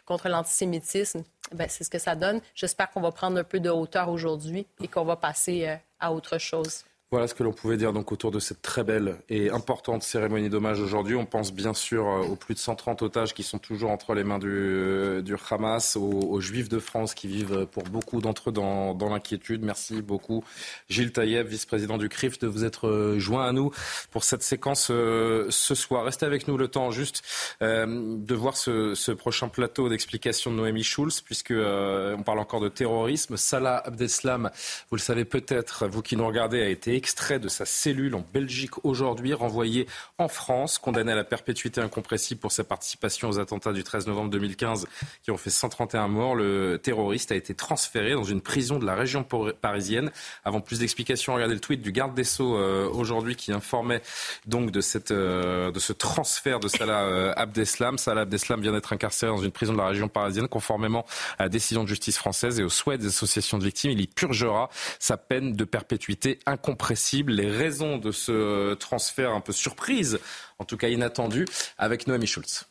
contre l'antisémitisme, ben, c'est ce que ça donne. J'espère qu'on va prendre un peu de hauteur aujourd'hui et qu'on va passer à autre chose. Voilà ce que l'on pouvait dire donc autour de cette très belle et importante cérémonie d'hommage aujourd'hui. On pense bien sûr euh, aux plus de 130 otages qui sont toujours entre les mains du, euh, du Hamas, aux, Juifs de France qui vivent euh, pour beaucoup d'entre eux dans, dans l'inquiétude. Merci beaucoup Gilles Taïeb, vice-président du CRIF, de vous être joint à nous pour cette séquence ce soir. Restez avec nous le temps juste de voir ce, ce prochain plateau d'explication de Noémie Schulz, puisque on parle encore de terrorisme. Salah Abdeslam, vous le savez peut-être, vous qui nous regardez, a été extrait de sa cellule en Belgique aujourd'hui, renvoyé en France, condamné à la perpétuité incompressible pour sa participation aux attentats du 13 novembre 2015 qui ont fait 131 morts. Le terroriste a été transféré dans une prison de la région parisienne. Avant plus d'explications, regardez le tweet du garde des Sceaux euh, aujourd'hui qui informait donc de, cette, euh, de ce transfert de Salah euh, Abdeslam. Salah Abdeslam vient d'être incarcéré dans une prison de la région parisienne conformément à la décision de justice française et au souhait des associations de victimes. Il y purgera sa peine de perpétuité incompressible les raisons de ce transfert un peu surprise, en tout cas inattendu, avec Noémie Schulz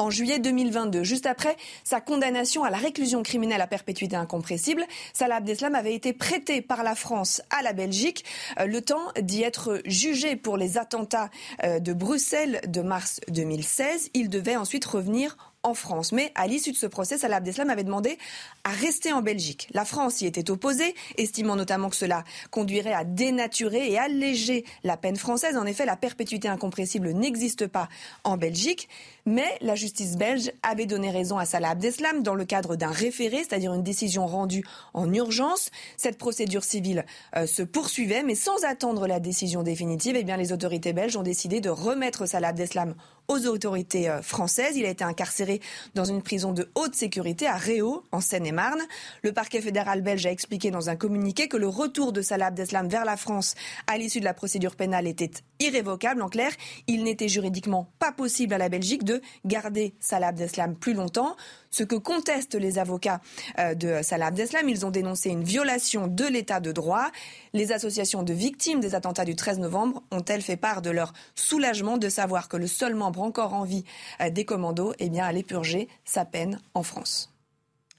en juillet 2022. Juste après sa condamnation à la réclusion criminelle à perpétuité incompressible, Salah Abdeslam avait été prêté par la France à la Belgique, euh, le temps d'y être jugé pour les attentats euh, de Bruxelles de mars 2016. Il devait ensuite revenir en France. Mais à l'issue de ce procès, Salah Abdeslam avait demandé à rester en Belgique. La France y était opposée, estimant notamment que cela conduirait à dénaturer et alléger la peine française. En effet, la perpétuité incompressible n'existe pas en Belgique. Mais la justice belge avait donné raison à Salah Abdeslam dans le cadre d'un référé, c'est-à-dire une décision rendue en urgence. Cette procédure civile euh, se poursuivait, mais sans attendre la décision définitive, eh bien, les autorités belges ont décidé de remettre Salah Abdeslam aux autorités euh, françaises. Il a été incarcéré dans une prison de haute sécurité à Réau, en Seine-et-Marne. Le parquet fédéral belge a expliqué dans un communiqué que le retour de Salah Abdeslam vers la France à l'issue de la procédure pénale était irrévocable. En clair, il n'était juridiquement pas possible à la Belgique de garder Salah Abdeslam plus longtemps. Ce que contestent les avocats euh, de Salah Abdeslam, ils ont dénoncé une violation de l'état de droit. Les associations de victimes des attentats du 13 novembre ont-elles fait part de leur soulagement de savoir que le seul membre encore en vie euh, des commandos eh bien, allait purger sa peine en France?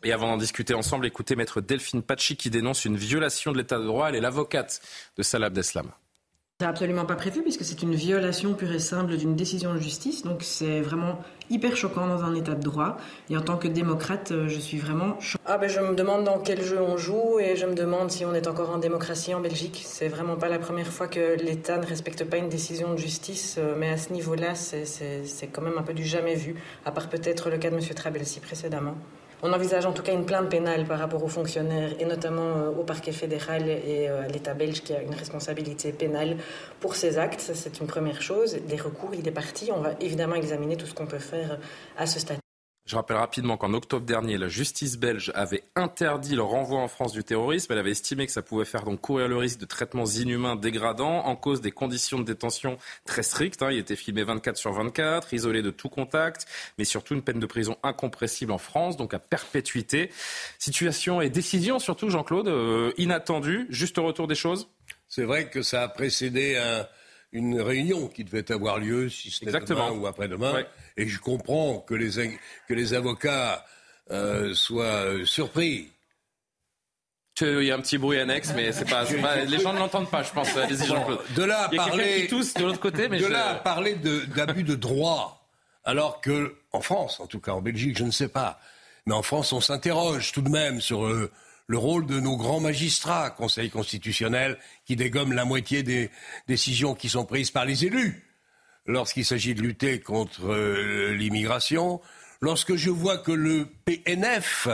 Et avant d'en discuter ensemble, écoutez maître Delphine Pachi qui dénonce une violation de l'état de droit. Elle est l'avocate de Salah Abdeslam. C'est absolument pas prévu puisque c'est une violation pure et simple d'une décision de justice. Donc c'est vraiment hyper choquant dans un état de droit. Et en tant que démocrate, euh, je suis vraiment choquée. Ah ben je me demande dans quel jeu on joue et je me demande si on est encore en démocratie en Belgique. C'est vraiment pas la première fois que l'État ne respecte pas une décision de justice, euh, mais à ce niveau-là, c'est quand même un peu du jamais vu, à part peut-être le cas de M. Trabelsi précédemment. On envisage en tout cas une plainte pénale par rapport aux fonctionnaires et notamment euh, au parquet fédéral et euh, à l'État belge qui a une responsabilité pénale pour ces actes. C'est une première chose. Des recours, il est parti. On va évidemment examiner tout ce qu'on peut faire à ce stade. Je rappelle rapidement qu'en octobre dernier, la justice belge avait interdit le renvoi en France du terrorisme. Elle avait estimé que ça pouvait faire donc courir le risque de traitements inhumains dégradants en cause des conditions de détention très strictes. Hein. Il était filmé 24 sur 24, isolé de tout contact, mais surtout une peine de prison incompressible en France, donc à perpétuité. Situation et décision surtout, Jean-Claude, euh, inattendue. Juste retour des choses C'est vrai que ça a précédé une réunion qui devait avoir lieu, si c'était demain ou après-demain. Et je comprends que les, que les avocats euh, soient euh, surpris. Il y a un petit bruit annexe, mais c'est pas, les gens ne l'entendent pas, je pense. De là à parler, de l'autre côté, mais de là à parler d'abus de, droit, alors que en France, en tout cas en Belgique, je ne sais pas, mais en France, on s'interroge tout de même sur euh, le rôle de nos grands magistrats, Conseil constitutionnel, qui dégomme la moitié des décisions qui sont prises par les élus lorsqu'il s'agit de lutter contre euh, l'immigration, lorsque je vois que le PNF,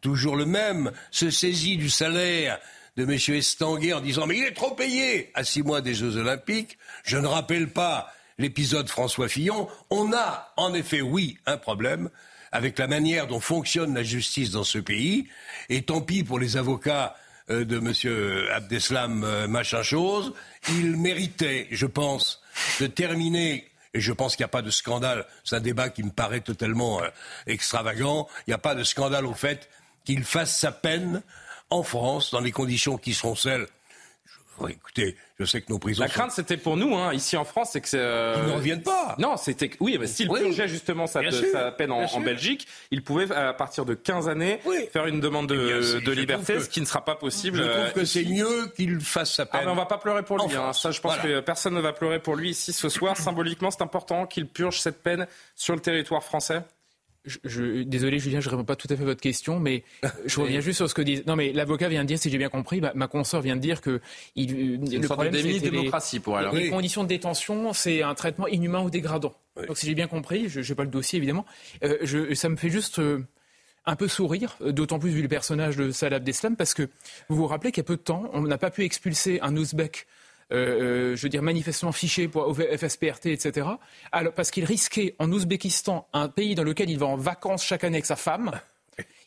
toujours le même, se saisit du salaire de M. Estanguet en disant Mais il est trop payé à six mois des Jeux Olympiques, je ne rappelle pas l'épisode François Fillon, on a en effet, oui, un problème avec la manière dont fonctionne la justice dans ce pays, et tant pis pour les avocats euh, de M. Abdeslam euh, machin chose, il méritait, je pense, de terminer et je pense qu'il n'y a pas de scandale. C'est un débat qui me paraît totalement euh, extravagant. Il n'y a pas de scandale au fait qu'il fasse sa peine en France, dans les conditions qui seront celles écoutez, je sais que nos prisons. La crainte, c'était pour nous, hein, ici en France, c'est que. Euh... Ils ne reviennent pas. Non, c'était. Oui, mais s'il purgeait justement sa, peine en, Belgique, il pouvait, à partir de 15 années, faire une demande de, de liberté, ce qui ne sera pas possible. Je trouve que c'est mieux qu'il fasse sa peine. Ah, mais on va pas pleurer pour lui. Hein. Ça, je pense que personne ne va pleurer pour lui ici ce soir. Symboliquement, c'est important qu'il purge cette peine sur le territoire français. Je, désolé Julien, je ne réponds pas tout à fait à votre question, mais je reviens juste sur ce que dit. Non, mais l'avocat vient de dire, si j'ai bien compris, ma, ma consoeur vient de dire que il, le problème c'est démocratie pour elle. Les conditions de détention, c'est un traitement inhumain ou dégradant. Donc si j'ai bien compris, je n'ai pas le dossier évidemment, euh, je, ça me fait juste euh, un peu sourire, d'autant plus vu le personnage de Salah Abdeslam, parce que vous vous rappelez qu'il y a peu de temps, on n'a pas pu expulser un Ouzbek euh, euh, je veux dire, manifestement fiché pour FSPRT, etc. Alors, parce qu'il risquait en Ouzbékistan, un pays dans lequel il va en vacances chaque année avec sa femme,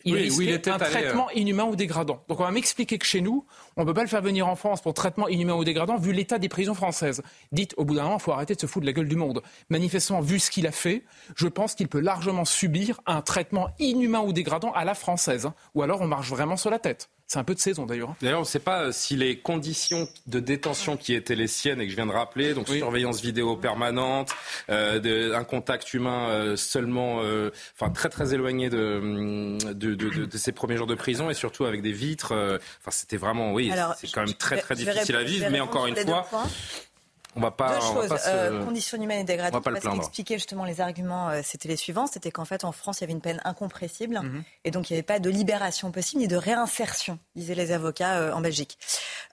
il risquait un traitement euh. inhumain ou dégradant. Donc on va m'expliquer que chez nous, on ne peut pas le faire venir en France pour traitement inhumain ou dégradant vu l'état des prisons françaises. Dites, au bout d'un moment, il faut arrêter de se foutre de la gueule du monde. Manifestement, vu ce qu'il a fait, je pense qu'il peut largement subir un traitement inhumain ou dégradant à la française. Hein. Ou alors on marche vraiment sur la tête. C'est un peu de saison d'ailleurs. Hein. D'ailleurs, on ne sait pas euh, si les conditions de détention qui étaient les siennes et que je viens de rappeler, donc surveillance vidéo permanente, euh, un contact humain euh, seulement, euh, enfin très très éloigné de de, de, de, ces premiers jours de prison et surtout avec des vitres. Enfin, c'était vraiment, oui, c'est quand même très très difficile à vivre, mais encore une fois. On va pas. Deux choses. Euh, conditions humaines et dégradantes. On va pas expliquer justement les arguments. Euh, c'était les suivants. C'était qu'en fait, en France, il y avait une peine incompressible. Mhm. Et donc, il n'y avait pas de libération possible ni de réinsertion, disaient les avocats euh, en Belgique.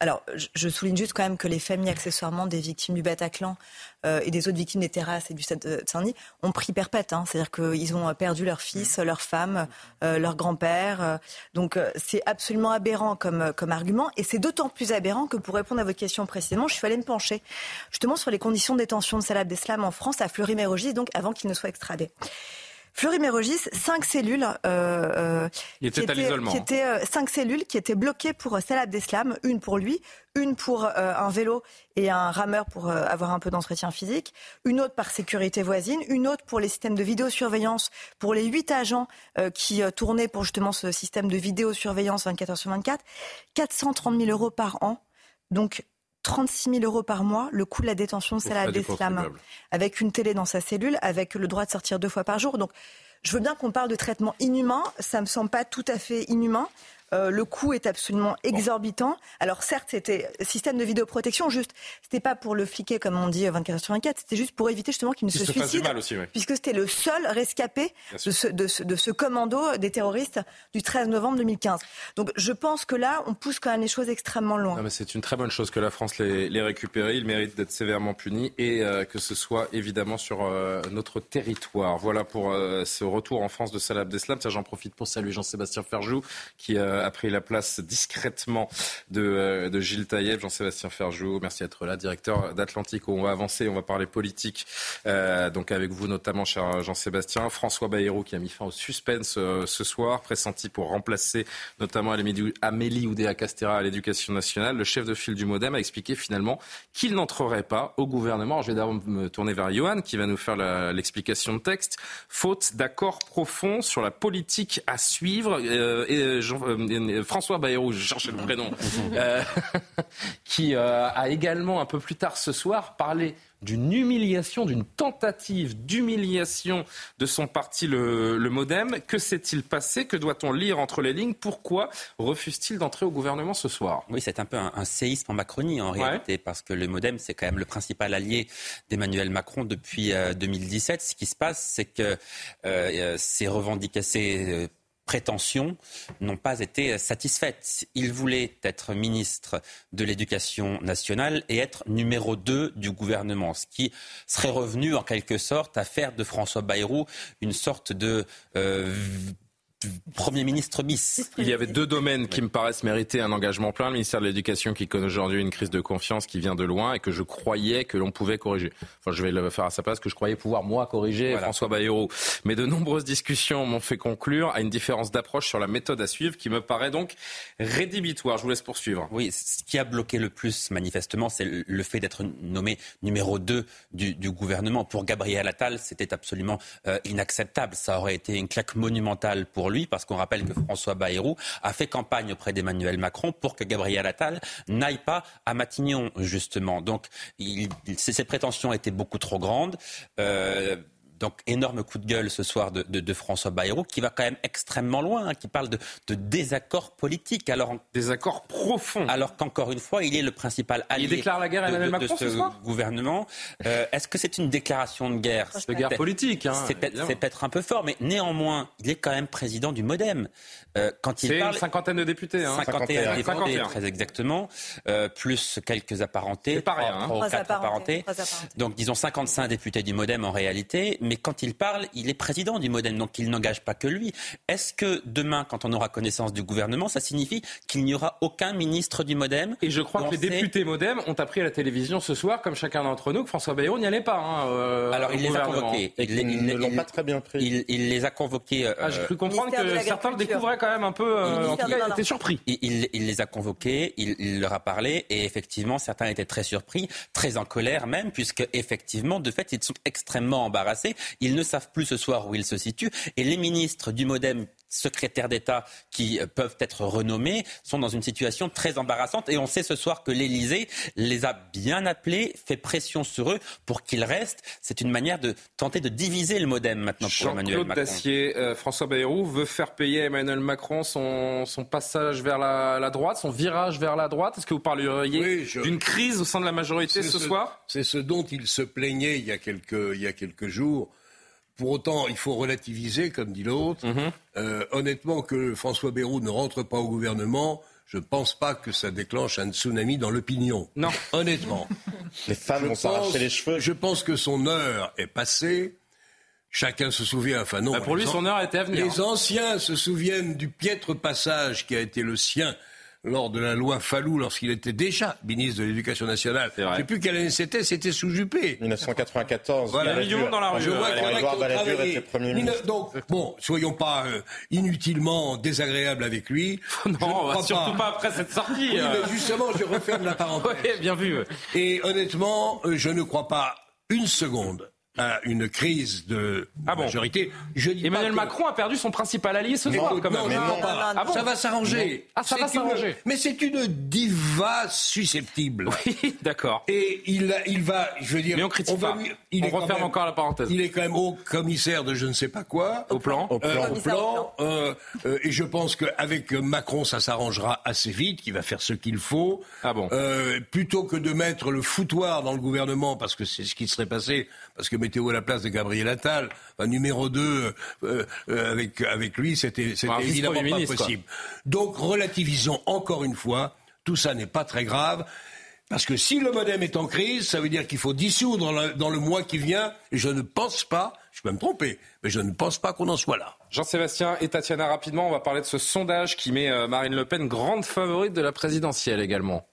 Alors, je, souligne juste quand même que les familles, accessoirement, des victimes du Bataclan et des autres victimes des terrasses et du Stade de Saint-Denis ont pris perpète. Hein. C'est-à-dire qu'ils ont perdu leur fils, leur femme, leur grand-père. donc, c'est absolument aberrant comme, comme argument. Et c'est d'autant plus aberrant que pour répondre à votre question précisément, je suis allée me pencher justement sur les conditions de détention de Salah Abdeslam en France à Fleury-Mérogis, donc avant qu'il ne soit extradé. Fleury-Mérogis, cinq cellules, euh, euh qui étaient, qui étaient euh, cinq cellules qui étaient bloquées pour Salah Abdeslam, une pour lui, une pour euh, un vélo et un rameur pour avoir un peu d'entretien physique, une autre par sécurité voisine, une autre pour les systèmes de vidéosurveillance pour les huit agents qui tournaient pour justement ce système de vidéosurveillance 24 heures sur 24, 430 000 euros par an. Donc 36 000 euros par mois le coût de la détention de Salah Abdeslam, avec une télé dans sa cellule, avec le droit de sortir deux fois par jour. Donc, je veux bien qu'on parle de traitement inhumain, ça me semble pas tout à fait inhumain. Euh, le coût est absolument exorbitant. Alors certes, c'était système de vidéoprotection, juste, c'était pas pour le fliquer comme on dit 24 sur 24, c'était juste pour éviter justement qu'il ne se, suicide, puisque c'était le seul rescapé de ce, de, ce, de ce, commando des terroristes du 13 novembre 2015. Donc je pense que là, on pousse quand même les choses extrêmement loin. C'est une très bonne chose que la France les, les récupère. Ils méritent d'être sévèrement punis et euh, que ce soit évidemment sur euh, notre territoire. Voilà pour euh, ce retour en France de Salah Abdeslam. J'en profite pour saluer Jean-Sébastien Ferjou qui a pris la place discrètement de, de Gilles Taïeb. Jean-Sébastien Ferjou, merci d'être là, directeur d'Atlantique. On va avancer, on va parler politique. donc avec vous notamment, cher Jean-Sébastien. François Bayrou qui a mis fin au suspense ce soir, pressenti pour remplacer notamment Amélie Oudéa Castera à l'éducation nationale. Le chef de file du Modem a expliqué finalement qu'il n'entrerait pas au gouvernement. je vais d'abord me tourner vers Johan qui va nous faire l'explication de texte. Faute d'accord profond sur la politique à suivre. Euh, et euh, euh, François Bayrou, je cherchais le prénom, <laughs> <laughs> qui a également un peu plus tard ce soir parlé d'une humiliation, d'une tentative d'humiliation de son parti, le, Modem. Que s'est-il passé? Que doit-on lire entre les lignes? Pourquoi refuse-t-il d'entrer au gouvernement ce soir? Oui, c'est un peu un, séisme en Macronie en réalité, parce que le Modem, c'est quand même le principal allié d'Emmanuel Macron depuis 2017. Euh, Ce qui se passe, c'est que euh, euh ces revendications prétentions n'ont pas été satisfaites. Il voulait être ministre de l'Éducation nationale et être numéro 2 du gouvernement, ce qui serait revenu en quelque sorte à faire de François Bayrou une sorte de euh, Premier ministre bis. Il y avait deux domaines qui me paraissent mériter un engagement plein. Le ministère de l'Éducation qui connaît aujourd'hui une crise de confiance qui vient de loin et que je croyais que l'on pouvait corriger. Enfin, je vais le faire à sa place, que je croyais pouvoir moi corriger François Bayrou. Mais de nombreuses discussions m'ont fait conclure à une différence d'approche sur la méthode à suivre qui me paraît donc rédhibitoire. Je vous laisse poursuivre. Oui, ce qui a bloqué le plus manifestement, c'est le fait d'être nommé numéro 2 du, du, gouvernement. Pour Gabriel Attal, c'était absolument euh, inacceptable. Ça aurait été une claque monumentale pour lui, parce qu'on rappelle que François Bayrou a fait campagne auprès d'Emmanuel Macron pour que Gabriel Attal n'aille pas à Matignon, justement. Donc, il, ses prétentions étaient beaucoup trop grandes. Euh, donc énorme coup de gueule ce soir de, François Bayrou qui va quand même extrêmement loin, hein, qui parle de, désaccord politique. Alors désaccord profond. Alors qu'encore une fois, il est le principal allié. Il déclare la guerre à Emmanuel Macron ce, gouvernement. Euh, est-ce que c'est une déclaration de guerre? C'est une guerre politique. Hein, c'est peut-être un peu fort, mais néanmoins, il est quand même président du MoDem. Euh, quand il c'est une cinquantaine de députés. Hein. 51, députés, très exactement, euh, plus quelques apparentés. C'est pas rien. Hein. quatre apparentés. Donc disons 55 députés du MoDem en réalité, mais quand il parle, il est président du Modem, donc il n'engage pas que lui. Est-ce que demain, quand on aura connaissance du gouvernement, ça signifie qu'il n'y aura aucun ministre du Modem Et je crois que les députés Modem ont appris à la télévision ce soir, comme chacun d'entre nous, que François Bayrou n'y allait pas. Hein, euh, Alors il les a convoqués. ils ne l'ont pas très bien pris. Il, les a convoqués. Euh, ah, J'ai cru comprendre que certains le découvraient quand même un peu. Euh, en tout cas, ils étaient surpris. Il, les a convoqués, il, leur a parlé, et effectivement, certains étaient très surpris, très en colère même, puisque effectivement, de fait, ils sont extrêmement embarrassés. Ils ne savent plus ce soir où il se situe. Et les ministres du Modem secrétaires d'État qui euh, peuvent être renommés sont dans une situation très embarrassante. Et on sait ce soir que l'Élysée les a bien appelés, fait pression sur eux pour qu'ils restent. C'est une manière de tenter de diviser le modem maintenant pour Emmanuel Macron. Dacier, euh, François Bayrou veut faire payer à Emmanuel Macron son, son passage vers la, droite, son virage vers la droite. Est-ce que vous parleriez d'une crise au sein de la majorité ce, soir? C'est ce dont il se plaignait il y a quelques, il y a quelques jours pour autant, il faut relativiser, comme dit l'autre. Mhm. Euh, honnêtement, que François Bayrou ne rentre pas au gouvernement, je ne pense pas que ça déclenche un tsunami dans l'opinion. Non. Honnêtement. <laughs> les femmes vont s'arracher les cheveux. Je pense que son heure est passée. Chacun se souvient, enfin non. Bah, pour lui, son heure était à venir. Les anciens se souviennent du piètre passage qui a été le sien lors de la loi Fallou, lorsqu'il était déjà ministre de l'Éducation nationale. Je ne sais plus quelle année c'était, c'était sous Juppé. 1994. Voilà. Millions dans la rue. Je vois était Premier ministre. Donc, bon, soyons pas euh, inutilement désagréables avec lui. <laughs> non, surtout pas. après cette sortie. Oui, euh. mais justement, je referme la <laughs> parenthèse. Oui, bien vu. Et honnêtement, euh, je ne crois pas une seconde à une crise de ah bon majorité. Je dis Emmanuel Macron a perdu son principal allié ce soir, quand même. Non, non, ah bon ça va s'arranger. Ah, ça va s'arranger. Mais c'est une diva susceptible. Oui, <laughs> d'accord. Et il, il va, je veux dire. Mais on critique va pas. lui- on referme même- encore la parenthèse. Il est quand même haut commissaire de je ne sais pas quoi. Au plan. Euh, Au plan. au plan, euh, euh, et je pense qu'avec Macron, ça s'arrangera assez vite, qu'il va faire ce qu'il faut. Ah bon Euh, plutôt que de mettre le foutoir dans le gouvernement, parce que c'est ce qui serait passé, parce que mettez-vous à la place de Gabriel Attal, enfin, numéro 2, euh, euh, avec, avec lui, c'était Un évidemment pas ministre, quoi. possible. Donc relativisons encore une fois, tout ça n'est pas très grave. Parce que si le modem est en crise, ça veut dire qu'il faut dissoudre dans le, dans le mois qui vient. Et je ne pense pas, je peux me tromper, mais je ne pense pas qu'on en soit là. Jean-Sébastien et Tatiana, rapidement, on va parler de ce sondage qui met euh, Marine Le Pen grande favorite de la présidentielle également.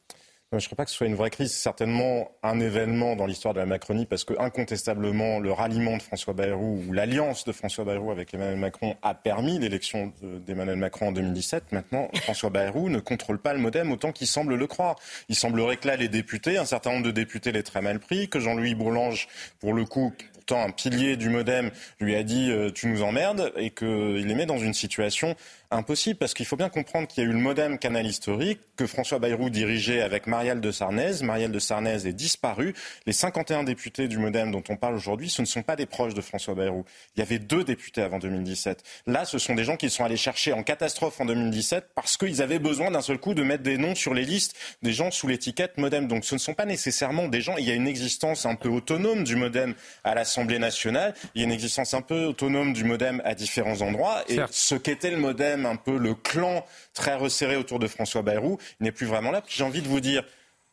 Je ne crois pas que ce soit une vraie crise. C'est certainement un événement dans l'histoire de la Macronie parce que, incontestablement, le ralliement de François Bayrou ou l'alliance de François Bayrou avec Emmanuel Macron a permis l'élection de- d'Emmanuel Macron en 2017. Maintenant, François Bayrou ne contrôle pas le modem autant qu'il semble le croire. Il semblerait que là, les députés, un certain nombre de députés l'aient très mal pris, que Jean-Louis Bourlange, pour le coup, pourtant un pilier du modem, lui a dit euh, tu nous emmerdes et qu'il les met dans une situation impossible parce qu'il faut bien comprendre qu'il y a eu le modem canal historique que François Bayrou dirigeait avec Marielle de Sarnez. Marielle de Sarnez est disparue. Les 51 députés du modem dont on parle aujourd'hui, ce ne sont pas des proches de François Bayrou. Il y avait deux députés avant 2017. Là, ce sont des gens qui sont allés chercher en catastrophe en 2017 parce qu'ils avaient besoin d'un seul coup de mettre des noms sur les listes des gens sous l'étiquette modem. Donc ce ne sont pas nécessairement des gens. Il y a une existence un peu autonome du modem à l'Assemblée nationale. Il y a une existence un peu autonome du modem à différents endroits. Et ce qu'était le modem, un peu le clan très resserré autour de François Bayrou, il n'est plus vraiment là. Puis J'ai envie de vous dire,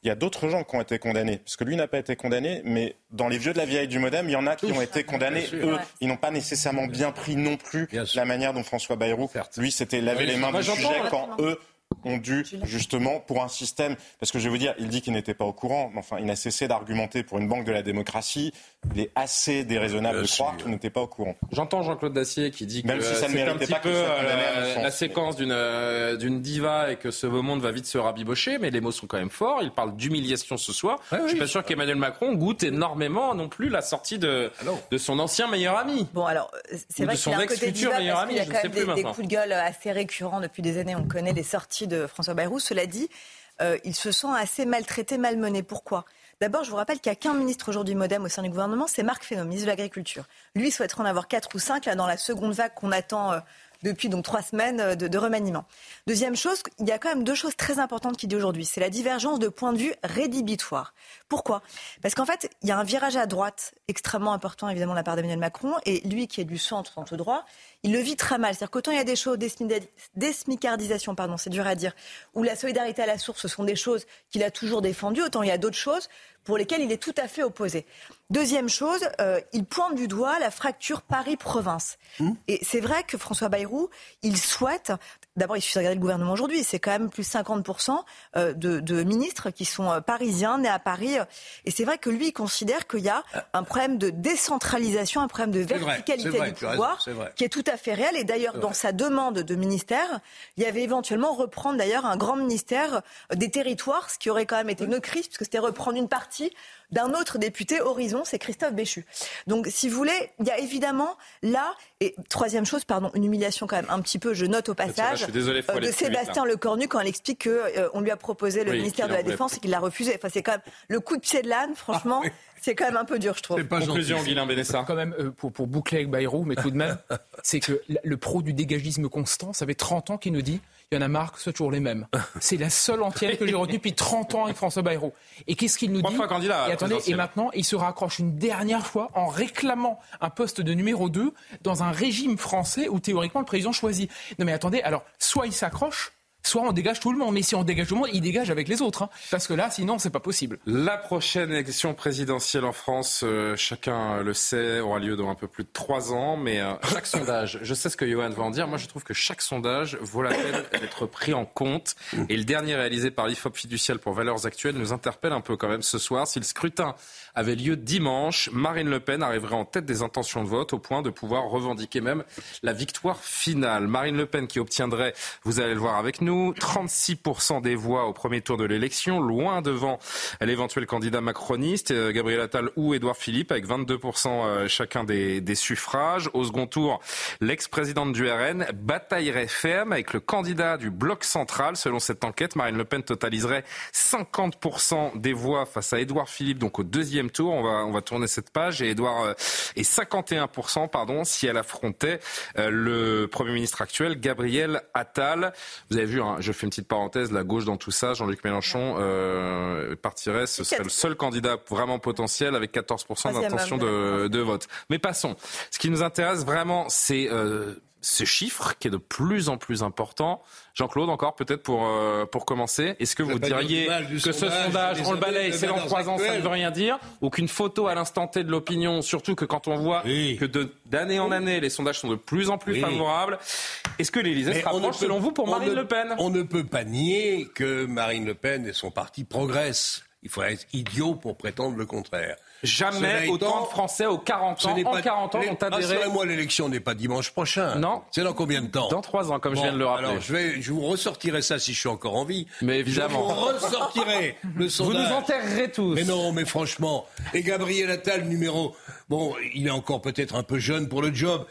il y a d'autres gens qui ont été condamnés, parce que lui n'a pas été condamné, mais dans les vieux de la vieille du modem, il y en a qui ont été condamnés. Eux, Ouais. ils n'ont pas nécessairement bien pris non plus la manière dont François Bayrou, lui, s'était lavé Oui, les mains du sujet quand eux ont dû justement pour un système parce que je vais vous dire il dit qu'il n'était pas au courant mais enfin il n'a cessé d'argumenter pour une banque de la démocratie il est assez déraisonnable de croire qu'il n'était pas au courant J'entends Jean-Claude Dacier qui dit que Même si ça euh, ne c'est un petit pas peu euh, la, séquence d'une euh, d'une diva et que ce beau monde va vite se rabibocher, mais les mots sont quand même forts. Il parle d'humiliation ce soir. Je suis pas sûr qu'Emmanuel Macron goûte énormément non plus la sortie de, de son ancien meilleur ami. Bon, alors, c'est vrai de qu'il y a son un côté diva meilleur parce qu'il y a ami, quand même des, coups de gueule assez récurrents depuis des années. On connaît les sorties de François Bayrou. Cela dit, euh, il se sent assez maltraité, malmené. Pourquoi? D'abord, je vous rappelle qu'il n'y a qu'un ministre aujourd'hui modem au sein du gouvernement, c'est Marc Fesneau, ministre de l'Agriculture. Lui souhaiterait en avoir quatre ou cinq dans la seconde vague qu'on attend euh, depuis donc trois semaines euh, de, remaniement. Deuxième chose, il y a quand même deux choses très importantes qu'il dit aujourd'hui. C'est la divergence de points de vue rédhibitoire. Pourquoi? Parce qu'en fait, il y a un virage à droite extrêmement important, évidemment, de la part d'Emmanuel Macron. Et lui, qui est du centre, centre droit, il le vit très mal. C'est-à-dire qu'autant il y a des choses, d'esmi- d'esmicardisation, pardon, c'est dur à dire, où la solidarité à la source, ce sont des choses qu'il a toujours défendues, autant il y a d'autres choses pour lesquelles il est tout à fait opposé. Deuxième chose, euh, il pointe du doigt la fracture Paris-Province. Et c'est vrai que François Bayrou, il souhaite, d'abord il suffit de regarder le gouvernement aujourd'hui, c'est quand même plus 50% euh, de, de ministres qui sont euh, parisiens, nés à Paris. Et c'est vrai que lui, il considère qu'il y a un problème de décentralisation, un problème de vrai, verticalité vrai, du raison, pouvoir qui est tout à fait réel. Et d'ailleurs, dans sa demande de ministère, il y avait éventuellement reprendre d'ailleurs un grand ministère euh, des territoires, ce qui aurait quand même été une crise, puisque c'était reprendre une partie d'un autre député Horizon, c'est Christophe Béchu. Donc, si vous voulez, il y a évidemment là, et troisième chose, pardon, une humiliation quand même un petit peu, je note au passage, je suis désolé, faut euh, de vite, Sébastien. Lecornu quand elle explique qu'on lui a proposé le Oui, ministère de la Défense et qu'il l'a refusé. Enfin, c'est quand même le coup de pied de l'âne, franchement, c'est quand même un peu dur, je trouve. Conclusion, Guilain Bénessa. Quand même, euh, pour, pour boucler avec Bayrou, mais tout de même, <laughs> c'est que le pro du dégagisme constant, ça fait 30 ans qu'il nous dit il y en a marre que ce soit toujours les mêmes. <laughs> C'est la seule entière que j'ai retenue depuis 30 ans avec François Bayrou. Et qu'est-ce qu'il nous dit fois candidat et, attendez, et maintenant, il se raccroche une dernière fois en réclamant un poste de numéro 2 dans un régime français où théoriquement le président choisit. Non mais attendez, alors, soit il s'accroche, soit on dégage tout le monde. Mais si on dégage tout le monde, il dégage avec les autres. hein. Parce que là, sinon, c'est pas possible. La prochaine élection présidentielle en France, euh, chacun le sait, aura lieu dans un peu plus de trois ans. Mais euh, <coughs> chaque sondage, je sais ce que Johan va en dire. Moi, je trouve que chaque sondage vaut la peine d'être pris en compte. Et le dernier réalisé par l'IFOP fiducial pour Valeurs Actuelles nous interpelle un peu quand même ce soir. Si le scrutin avait lieu dimanche, Marine Le Pen arriverait en tête des intentions de vote au point de pouvoir revendiquer même la victoire finale. Marine Le Pen qui obtiendrait, vous allez le voir avec nous, nous. 36% des voix au premier tour de l'élection, loin devant l'éventuel candidat macroniste, euh, Gabriel Attal ou Édouard Philippe, avec 22% euh, chacun des, suffrages. Au second tour, l'ex-présidente du RN bataillerait ferme avec le candidat du bloc central. Selon cette enquête, Marine Le Pen totaliserait 50% des voix face à Édouard Philippe, donc au deuxième tour. On va, tourner cette page. Et euh, et 51%, pardon, si elle affrontait le Premier ministre actuel, Gabriel Attal. Vous avez vu, hein, je fais une petite parenthèse, la gauche dans tout ça, Jean-Luc Mélenchon euh, partirait, ce serait le seul candidat vraiment potentiel avec 14% d'intention de, de, vote. Mais passons. Ce qui nous intéresse vraiment, c'est euh, ce chiffre qui est de plus en plus important. Jean-Claude, encore peut-être pour, euh, pour commencer, est-ce que vous diriez que ce sondage, on le balaye, c'est dans trois ans, ça ne veut rien dire, ou qu'une photo à l'instant T de l'opinion, surtout que quand on voit que d'année en année, les sondages sont de plus en plus favorables, est-ce que l'Élysée se rapproche, selon vous, pour Marine Le Pen? On ne peut pas nier que Marine Le Pen et son parti progressent. Il faudrait être idiot pour prétendre le contraire. Jamais autant de Français aux 40 ans, en 40 ans, ont adhéré. moi l'élection n'est pas dimanche prochain. Non. C'est dans combien de temps Dans trois ans, comme je viens de le rappeler. Alors, je, vais, je vous ressortirai ça si je suis encore en vie. Mais évidemment. Je vous ressortirai le sondage. Vous nous enterrerez tous. Mais non, mais franchement. Et Gabriel Attal, numéro. Bon, il est encore peut-être un peu jeune pour le job.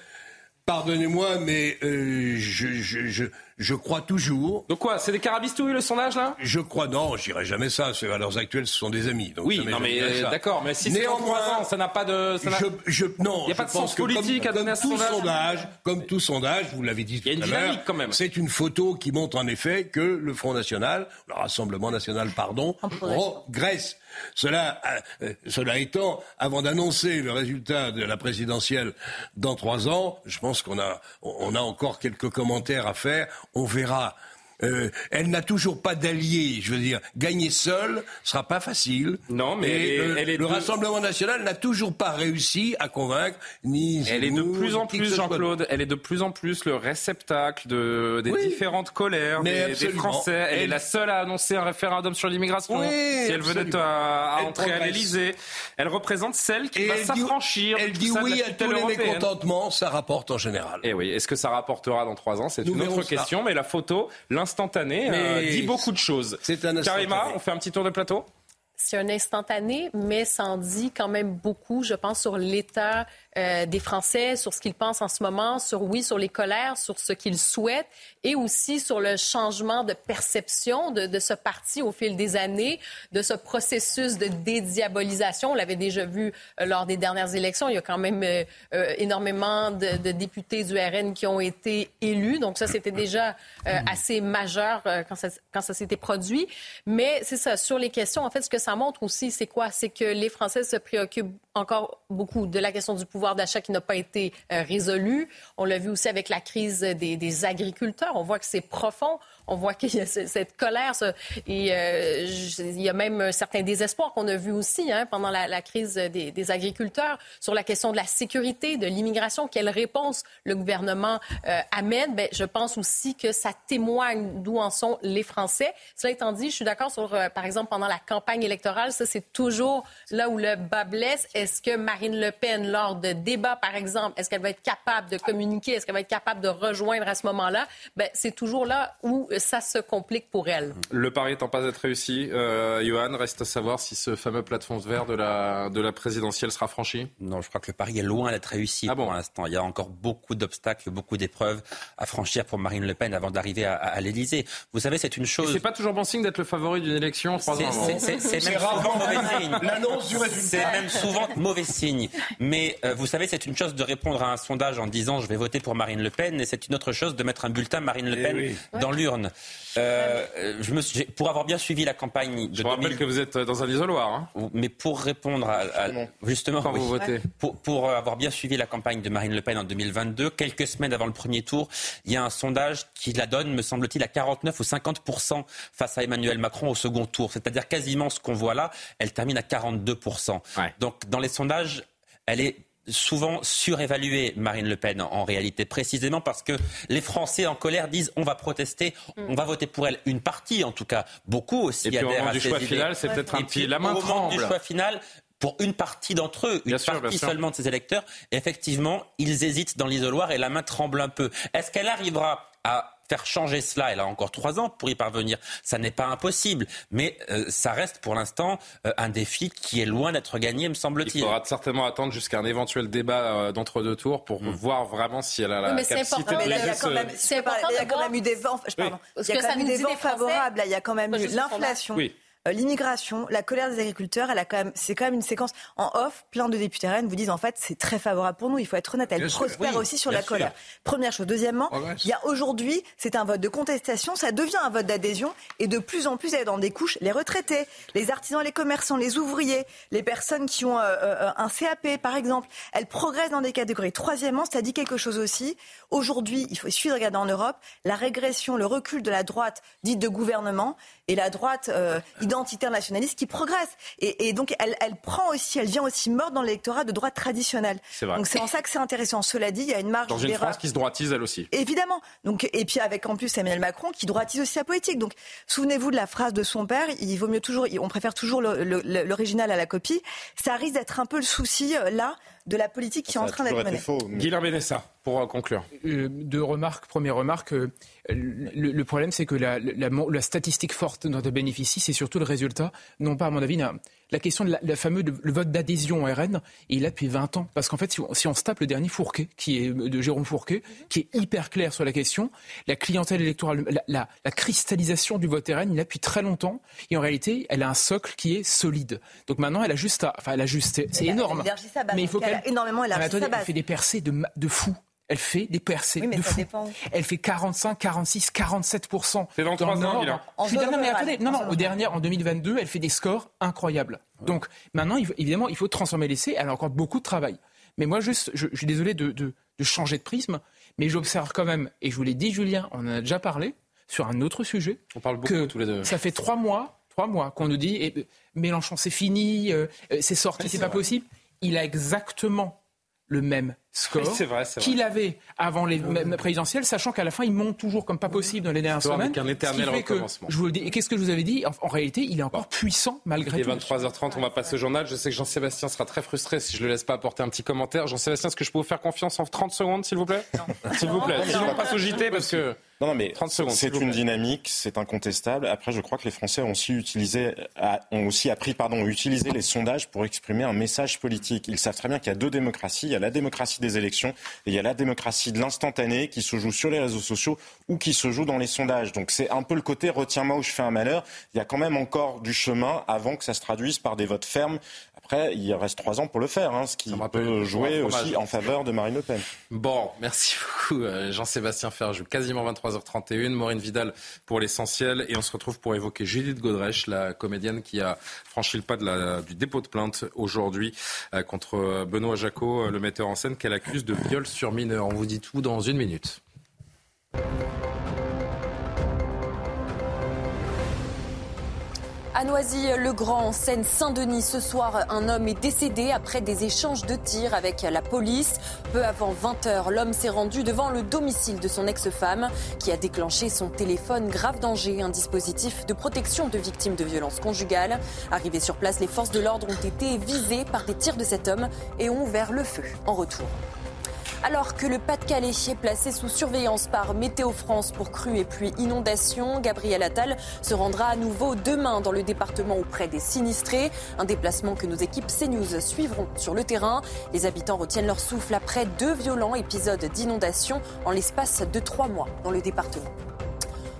Pardonnez-moi, mais euh, je, je, je, je crois toujours. Donc quoi? C'est des carabistouilles le sondage là? Je crois non, je dirais jamais ça. À l'heure actuelle, ce sont des amis. Donc oui, non mais euh, d'accord, mais si c'est en trois ans, ça n'a pas de. Ça je, je, non, il n'y a pas de sens politique comme, à donner à ce tout sondage. sondage. Comme tout sondage, vous l'avez dit tout il y a une à dynamique quand même. C'est une photo qui montre en effet que le Front National, le Rassemblement National, pardon, regresse. Cela, euh, cela étant, avant d'annoncer le résultat de la présidentielle dans trois ans, je pense qu'on a, on a encore quelques commentaires à faire. On verra. Euh, elle n'a toujours pas d'alliés. Je veux dire, gagner seule sera pas facile. Non, mais Et elle est, le, elle est le de... Rassemblement national n'a toujours pas réussi à convaincre ni. Elle est de plus en plus. Jean-Claude, elle est de plus en plus le réceptacle de, des Oui. différentes colères des. Français. Elle, est Elle- la seule à annoncer un référendum sur l'immigration. Oui, si elle venait à, à Elle entrer à l'Élysée, elle représente celle qui Et va elle dit- s'affranchir. Elle dit ça de oui à tous les européenne. mécontentements, ça rapporte en général. Et oui, est-ce que ça rapportera dans trois ans? C'est une autre question, mais la photo, l'instantané, Mais euh, dit beaucoup de choses. C'est un Karima, instantané. on fait un petit tour de plateau? C'est un instantané, mais ça en dit quand même beaucoup, je pense, sur l'état euh, des Français, sur ce qu'ils pensent en ce moment, sur, oui, sur les colères, sur ce qu'ils souhaitent, et aussi sur le changement de perception de, de ce parti au fil des années, de ce processus de dédiabolisation. On l'avait déjà vu euh, lors des dernières élections. Il y a quand même euh, euh, énormément de, de députés du RN qui ont été élus. Donc ça, c'était déjà euh, assez majeur quand ça, quand ça s'était produit. Mais c'est ça, sur les questions, en fait, ce que ça montre aussi, c'est quoi? C'est que les Français se préoccupent encore beaucoup de la question du pouvoir d'achat qui n'a pas été euh, résolue. On l'a vu aussi avec la crise des, des agriculteurs. On voit que c'est profond. On voit qu'il y a ce- cette colère. et euh, il y a même un certain désespoir qu'on a vu aussi hein, pendant la, crise des, agriculteurs sur la question de la sécurité, de l'immigration. Quelle réponse le gouvernement euh, amène? Ben, je pense aussi que ça témoigne d'où en sont les Français. Cela étant dit, je suis d'accord sur, euh, par exemple, pendant la campagne électorale, ça c'est toujours là où le bas blesse. Est-ce que Marine Le Pen, lors de débats, par exemple, est-ce qu'elle va être capable de communiquer? Est-ce qu'elle va être capable de rejoindre à ce moment-là? Ben, c'est toujours là où ça se complique pour elle. Le pari étant pas être réussi, euh, Johan, reste à savoir si ce fameux plafond vert de la, de la présidentielle sera franchi. Non, je crois que le pari est loin d'être réussi Ah bon pour l'instant. Il y a encore beaucoup d'obstacles, beaucoup d'épreuves à franchir pour Marine Le Pen avant d'arriver à, à l'Élysée. Vous savez, c'est une chose. c'est pas toujours bon signe d'être le favori d'une élection en trois C'est- même souvent mauvais <laughs> signe. l'annonce du résultat. C'est même souvent mauvais signe. Mais euh, vous savez, c'est une chose de répondre à un sondage en disant je vais voter pour Marine Le Pen, et c'est une autre chose de mettre un bulletin Marine Le Eh Pen oui. dans l'urne. Euh, je me suis- j'ai- pour avoir bien suivi la campagne de Je vous rappelle 2000 que vous êtes dans un isoloir. Hein. mais pour répondre à, à- justement Quand oui. vous votez. pour, pour, euh, avoir bien suivi la campagne de Marine Le Pen en 2022, quelques semaines avant le premier tour, il y a un sondage qui la donne, me semble-t-il, à 49 ou 50% face à Emmanuel Macron au second tour. C'est-à-dire quasiment ce qu'on voit là, elle termine à 42 Ouais. Donc dans les sondages, elle est souvent surévaluée, Marine Le Pen, en, réalité, précisément parce que les Français en colère disent on va protester, on va voter pour elle. Une partie, en tout cas, beaucoup aussi Et puis au moment à du choix idées. final, c'est peut-être un Et petit. La main au moment du choix final, pour une partie d'entre eux, une Bien partie sûr. seulement de ces électeurs, effectivement, ils hésitent dans l'isoloir et la main tremble un peu. Est-ce qu'elle arrivera à faire changer cela, elle a encore trois ans pour y parvenir. Ça n'est pas impossible, mais euh, ça reste pour l'instant euh, un défi qui est loin d'être gagné, me semble-t-il. Il faudra certainement attendre jusqu'à un éventuel débat euh, d'entre-deux tours pour mm. voir vraiment si elle a la capacité de Il y a quand même, il y a quand même eu des vents, pardon, il y a quand même eu des vents favorables. Il y a quand même eu l'inflation. Oui l'immigration, la colère des agriculteurs, elle a quand même, c'est quand même une séquence en off. Plein de députés rennes vous disent en fait c'est très favorable pour nous. Il faut être honnête, elle prospère aussi sur la colère. Première chose. Deuxièmement, il y a aujourd'hui, c'est un vote de contestation, ça devient un vote d'adhésion et de plus en plus elle est dans des couches les retraités, les artisans, les commerçants, les ouvriers, les personnes qui ont euh, euh, un CAP par exemple. Elle progresse dans des catégories. Troisièmement, ça dit quelque chose aussi. Aujourd'hui, il faut suivre regarder en Europe la régression, le recul de la droite dite de gouvernement et la droite identitaire nationaliste qui progresse. Et, donc, elle, elle, prend aussi, elle vient aussi mordre dans l'électorat de droite traditionnelle. Donc, c'est en ça que c'est intéressant. Cela dit, il y a une marge Dans une France qui se droitise, elle aussi. Évidemment. Donc, et puis, avec en plus Emmanuel Macron qui droitise aussi sa politique. Donc, souvenez-vous de la phrase de son père il vaut mieux toujours, on préfère toujours l'original à la copie. Ça risque d'être un peu le souci, euh, là, de la politique qui est en train d'être menée. Faux, mais... Guillaume Benessa, pour euh, conclure. Euh, deux remarques. Première remarque, euh, le, problème c'est que la, la, statistique forte dont elle bénéficie, c'est surtout le résultat, non pas à mon avis, la question de la, fameuse le vote d'adhésion au RN, il est là depuis 20 ans. Parce qu'en fait, si on, si on, se tape le dernier Fourquet, qui est de Jérôme Fourquet, qui est hyper clair sur la question, la clientèle électorale, la, cristallisation du vote RN, il est là depuis très longtemps. Et en réalité, elle a un socle qui est solide. Donc maintenant, elle a juste à, enfin, elle a juste, c'est énorme. mais il faut qu'elle énormément élargi sa base. Elle fait des percées de, de fou. Elle fait des percées de fou. Elle fait 45, 46, 47 C'est dans trois ans, non, mais attendez, non, non, au dernier, en 2022, elle fait des scores incroyables. Donc maintenant, évidemment, il faut transformer l'essai. Elle a encore beaucoup de travail. Mais moi, juste, je, suis désolé de, de, changer de prisme, mais j'observe quand même, et je vous l'ai dit, Julien, on en a déjà parlé, sur un autre sujet. On parle beaucoup que tous les deux. Ça fait trois mois, trois mois qu'on nous dit, eh, Mélenchon, c'est fini, euh, euh, c'est sorti, c'est pas possible. Il a exactement le même score qu'il avait avant les présidentielles, sachant qu'à la fin, il monte toujours comme pas possible dans les dernières semaines. Avec un éternel recommencement. je vous le dis. Et qu'est-ce que je vous avais dit? En, réalité, il est encore puissant malgré tout. Il est 23h30, on va passer au journal. Je sais que Jean-Sébastien sera très frustré si je le laisse pas apporter un petit commentaire. Jean-Sébastien, est-ce que je peux vous faire confiance en 30 secondes, s'il vous plaît? S'il vous plaît. Sinon, on passe au JT parce que... Non, non, mais c'est une dynamique, c'est incontestable. Après, je crois que les Français ont aussi utilisé, ont aussi appris, pardon, utiliser les sondages pour exprimer un message politique. Ils savent très bien qu'il y a deux démocraties. Il y a la démocratie des élections et il y a la démocratie de l'instantané qui se joue sur les réseaux sociaux ou qui se joue dans les sondages. Donc c'est un peu le côté retiens-moi où je fais un malheur. Il y a quand même encore du chemin avant que ça se traduise par des votes fermes. Après, il reste trois ans pour le faire, hein, ce qui peut jouer aussi en faveur de Marine Le Pen. Bon, merci <laughs> beaucoup euh, Jean-Sébastien Ferjou. Quasiment 23h31, Maureen Vidal pour l'essentiel. Et on se retrouve pour évoquer Judith Godrèche, la comédienne qui a franchi le pas de la, du dépôt de plainte aujourd'hui euh, contre Benoît Jacot, euh, le metteur en scène, qu'elle accuse de viol sur mineur. On vous dit tout dans une minute. À Noisy-le-Grand, en Seine-Saint-Denis, ce soir, un homme est décédé après des échanges de tirs avec la police. Peu avant 20h, l'homme s'est rendu devant le domicile de son ex-femme qui a déclenché son téléphone grave danger, un dispositif de protection de victimes de violences conjugales. Arrivés sur place, les forces de l'ordre ont été visées par des tirs de cet homme et ont ouvert le feu en retour. Alors que le Pas-de-Calais est placé sous surveillance par Météo France pour crues et pluies inondations, Gabriel Attal se rendra à nouveau demain dans le département auprès des sinistrés. Un déplacement que nos équipes CNews suivront sur le terrain. Les habitants retiennent leur souffle après deux violents épisodes d'inondation en l'espace de trois mois dans le département.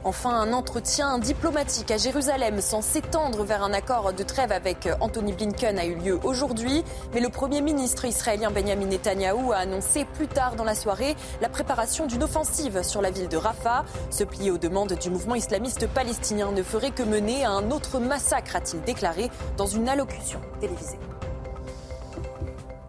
Enfin, un entretien diplomatique à Jérusalem sans s'étendre vers un accord de trêve avec Anthony Blinken a eu lieu aujourd'hui. Mais le Premier ministre israélien Benjamin Netanyahou a annoncé plus tard dans la soirée la préparation d'une offensive sur la ville de Rafah. Se plier aux demandes du mouvement islamiste palestinien ne ferait que mener à un autre massacre, a-t-il déclaré dans une allocution télévisée.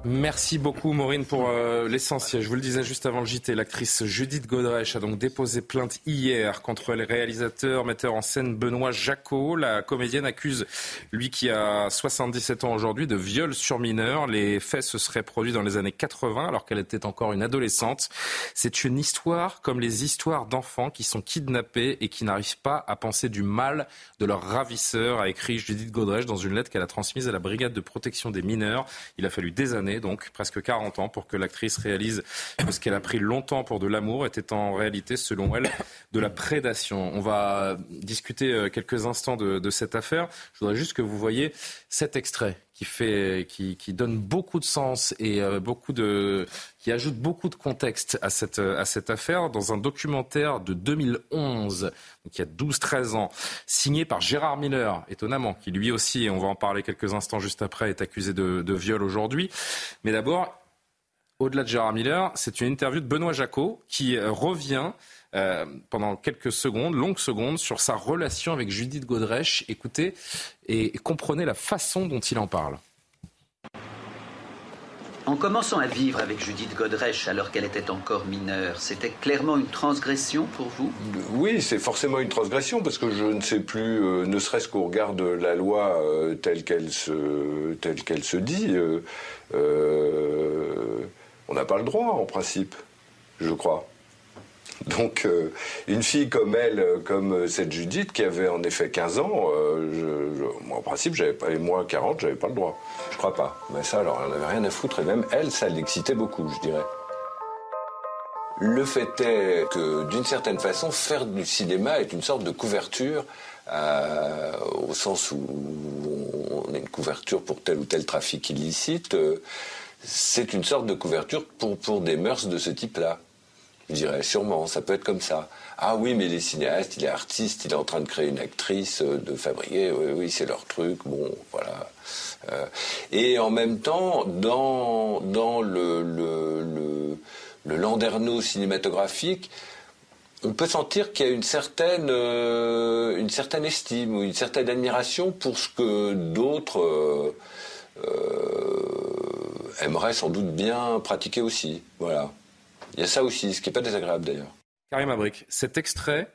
Merci beaucoup Maureen pour euh, l'essentiel. Je vous le disais juste avant le JT, l'actrice Judith Godrèche a donc déposé plainte hier contre le réalisateur, metteur en scène Benoît Jacot. La comédienne accuse lui qui a 77 ans aujourd'hui de viol sur mineur. Les faits se seraient produits dans les années 80 alors qu'elle était encore une adolescente. C'est une histoire comme les histoires d'enfants qui sont kidnappés et qui n'arrivent pas à penser du mal de leur ravisseur, a écrit Judith Godrèche dans une lettre qu'elle a transmise à la brigade de protection des mineurs. Il a fallu des années donc presque 40 ans, pour que l'actrice réalise que ce qu'elle a pris longtemps pour de l'amour était en réalité, selon elle, de la prédation. On va discuter euh, quelques instants de, de cette affaire. Je voudrais juste que vous voyez cet extrait qui fait, qui, qui donne beaucoup de sens et euh, beaucoup de, qui ajoute beaucoup de contexte à cette, à cette affaire dans un documentaire de 2011, donc il y a 12-13 ans, signé par Gérard Miller, étonnamment, qui lui aussi, et on va en parler quelques instants juste après, est accusé de, de viol aujourd'hui. Mais d'abord, au-delà de Gérard Miller, c'est une interview de Benoît Jacot qui euh, revient euh, pendant quelques secondes, longues secondes, sur sa relation avec Judith Godrèche. Écoutez et comprenez la façon dont il en parle. En commençant à vivre avec Judith Godrèche alors qu'elle était encore mineure, c'était clairement une transgression pour vous? Oui, c'est forcément une transgression parce que je ne sais plus, euh, ne serait-ce qu'au regard de la loi euh, telle qu'elle se, telle qu'elle se dit, on n'a pas le droit en principe, je crois. Donc, euh, une fille comme elle, euh, comme euh, cette Judith, qui avait en effet 15 ans, moi, en principe, j'avais pas, et moi, 40, j'avais pas le droit. Je crois pas. Mais ça, alors, elle n'avait rien à foutre, et même elle, ça l'excitait beaucoup, je dirais. Le fait est que, d'une certaine façon, faire du cinéma est une sorte de couverture, au sens où on a une couverture pour tel ou tel trafic illicite. C'est une sorte de couverture pour, des mœurs de ce type-là. Je dirais sûrement, ça peut être comme ça. Ah oui, mais les cinéastes, il est artiste, il est en train de créer une actrice, euh, de fabriquer, oui, c'est leur truc, bon, voilà. Euh, et en même temps, dans, le, le, landerneau cinématographique, on peut sentir qu'il y a une certaine, euh, estime ou une certaine admiration pour ce que d'autres aimeraient sans doute bien pratiquer aussi. Voilà. Il y a ça aussi, ce qui n'est pas désagréable d'ailleurs. Karim Abrik, cet extrait,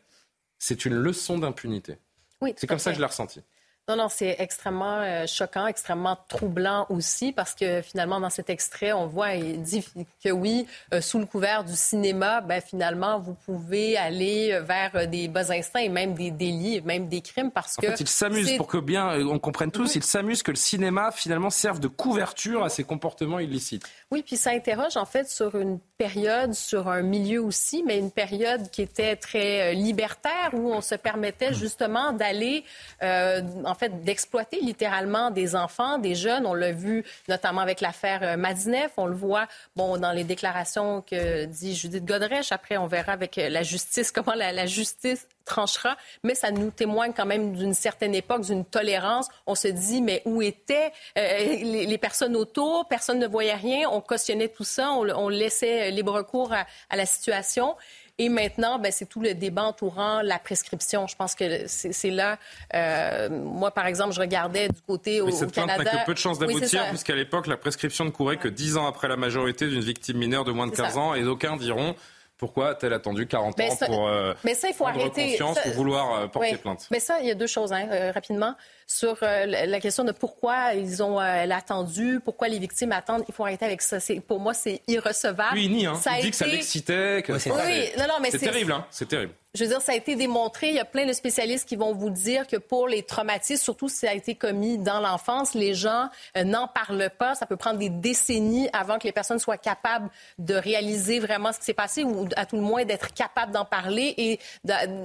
c'est une leçon d'impunité. Oui, c'est comme ça que je l'ai ressenti. Non, non, c'est extrêmement euh, choquant, extrêmement troublant aussi, parce que finalement, dans cet extrait, on voit, il dit que oui, euh, sous le couvert du cinéma, ben, finalement, vous pouvez aller vers euh, des bas instincts et même des délits, même des crimes, parce que... En fait, il s'amuse, pour que bien on comprenne tous, il s'amuse que le cinéma, finalement, serve de couverture à ces comportements illicites. Oui, puis ça interroge, en fait, sur une période, sur un milieu aussi, mais une période qui était très libertaire, où on se permettait justement d'aller en fait, d'exploiter littéralement des enfants, des jeunes. On l'a vu notamment avec l'affaire euh, Madineff. On le voit, bon, dans les déclarations que dit Judith Godrèche. Après, on verra avec euh, la justice <laughs> comment la, justice tranchera, mais ça nous témoigne quand même d'une certaine époque, d'une tolérance. On se dit, mais où étaient euh, les, personnes autour? Personne ne voyait rien. On cautionnait tout ça. On, laissait libre cours à la situation. Et maintenant, ben, c'est tout le débat entourant la prescription. Je pense que c'est là. Euh, moi, par exemple, je regardais du côté au, Mais cette Canada. n'a que peu de chances d'aboutir, puisqu'à l'époque, la prescription ne courait que 10 ans après la majorité d'une victime mineure de moins de 15 ans. Et d'aucuns diront pourquoi a-t-elle attendu 40 ans pour euh, mais ça, il faut arrêter. conscience ou vouloir euh, porter plainte? Mais ça, il y a deux choses, hein, euh, rapidement. Sur euh, la question de pourquoi ils ont attendu, pourquoi les victimes attendent, il faut arrêter avec ça. Pour moi, c'est irrecevable. Oui, ni, hein. Ça il dit que ça l'excitait. Que... oui, non, non, mais c'est terrible, hein. C'est terrible je veux dire, ça a été démontré. Il y a plein de spécialistes qui vont vous dire que pour les traumatismes, surtout si ça a été commis dans l'enfance, les gens euh, n'en parlent pas. Ça peut prendre des décennies avant que les personnes soient capables de réaliser vraiment ce qui s'est passé ou à tout le moins d'être capables d'en parler. Et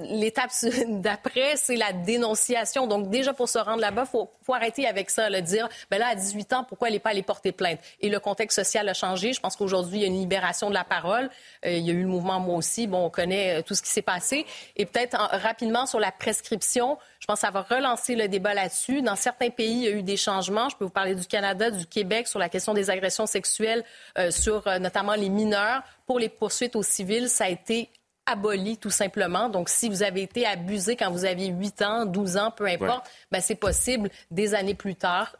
l'étape <laughs> d'après, c'est la dénonciation. Donc déjà, pour se rendre là-bas, il faut, arrêter avec ça, le dire, ben là, à 18 ans, pourquoi elle n'est pas allée porter plainte? Et le contexte social a changé. Je pense qu'aujourd'hui, il y a une libération de la parole. Euh, il y a eu le mouvement Moi aussi. Bon, on connaît euh, tout ce qui s'est passé. Et peut-être rapidement sur la prescription, je pense que ça va relancer le débat là-dessus. Dans certains pays, il y a eu des changements. Je peux vous parler du Canada, du Québec sur la question des agressions sexuelles euh, sur euh, notamment les mineurs. Pour les poursuites aux civils, ça a été aboli tout simplement. Donc, si vous avez été abusé quand vous aviez 8 ans, 12 ans, peu importe, ben, c'est possible des années plus tard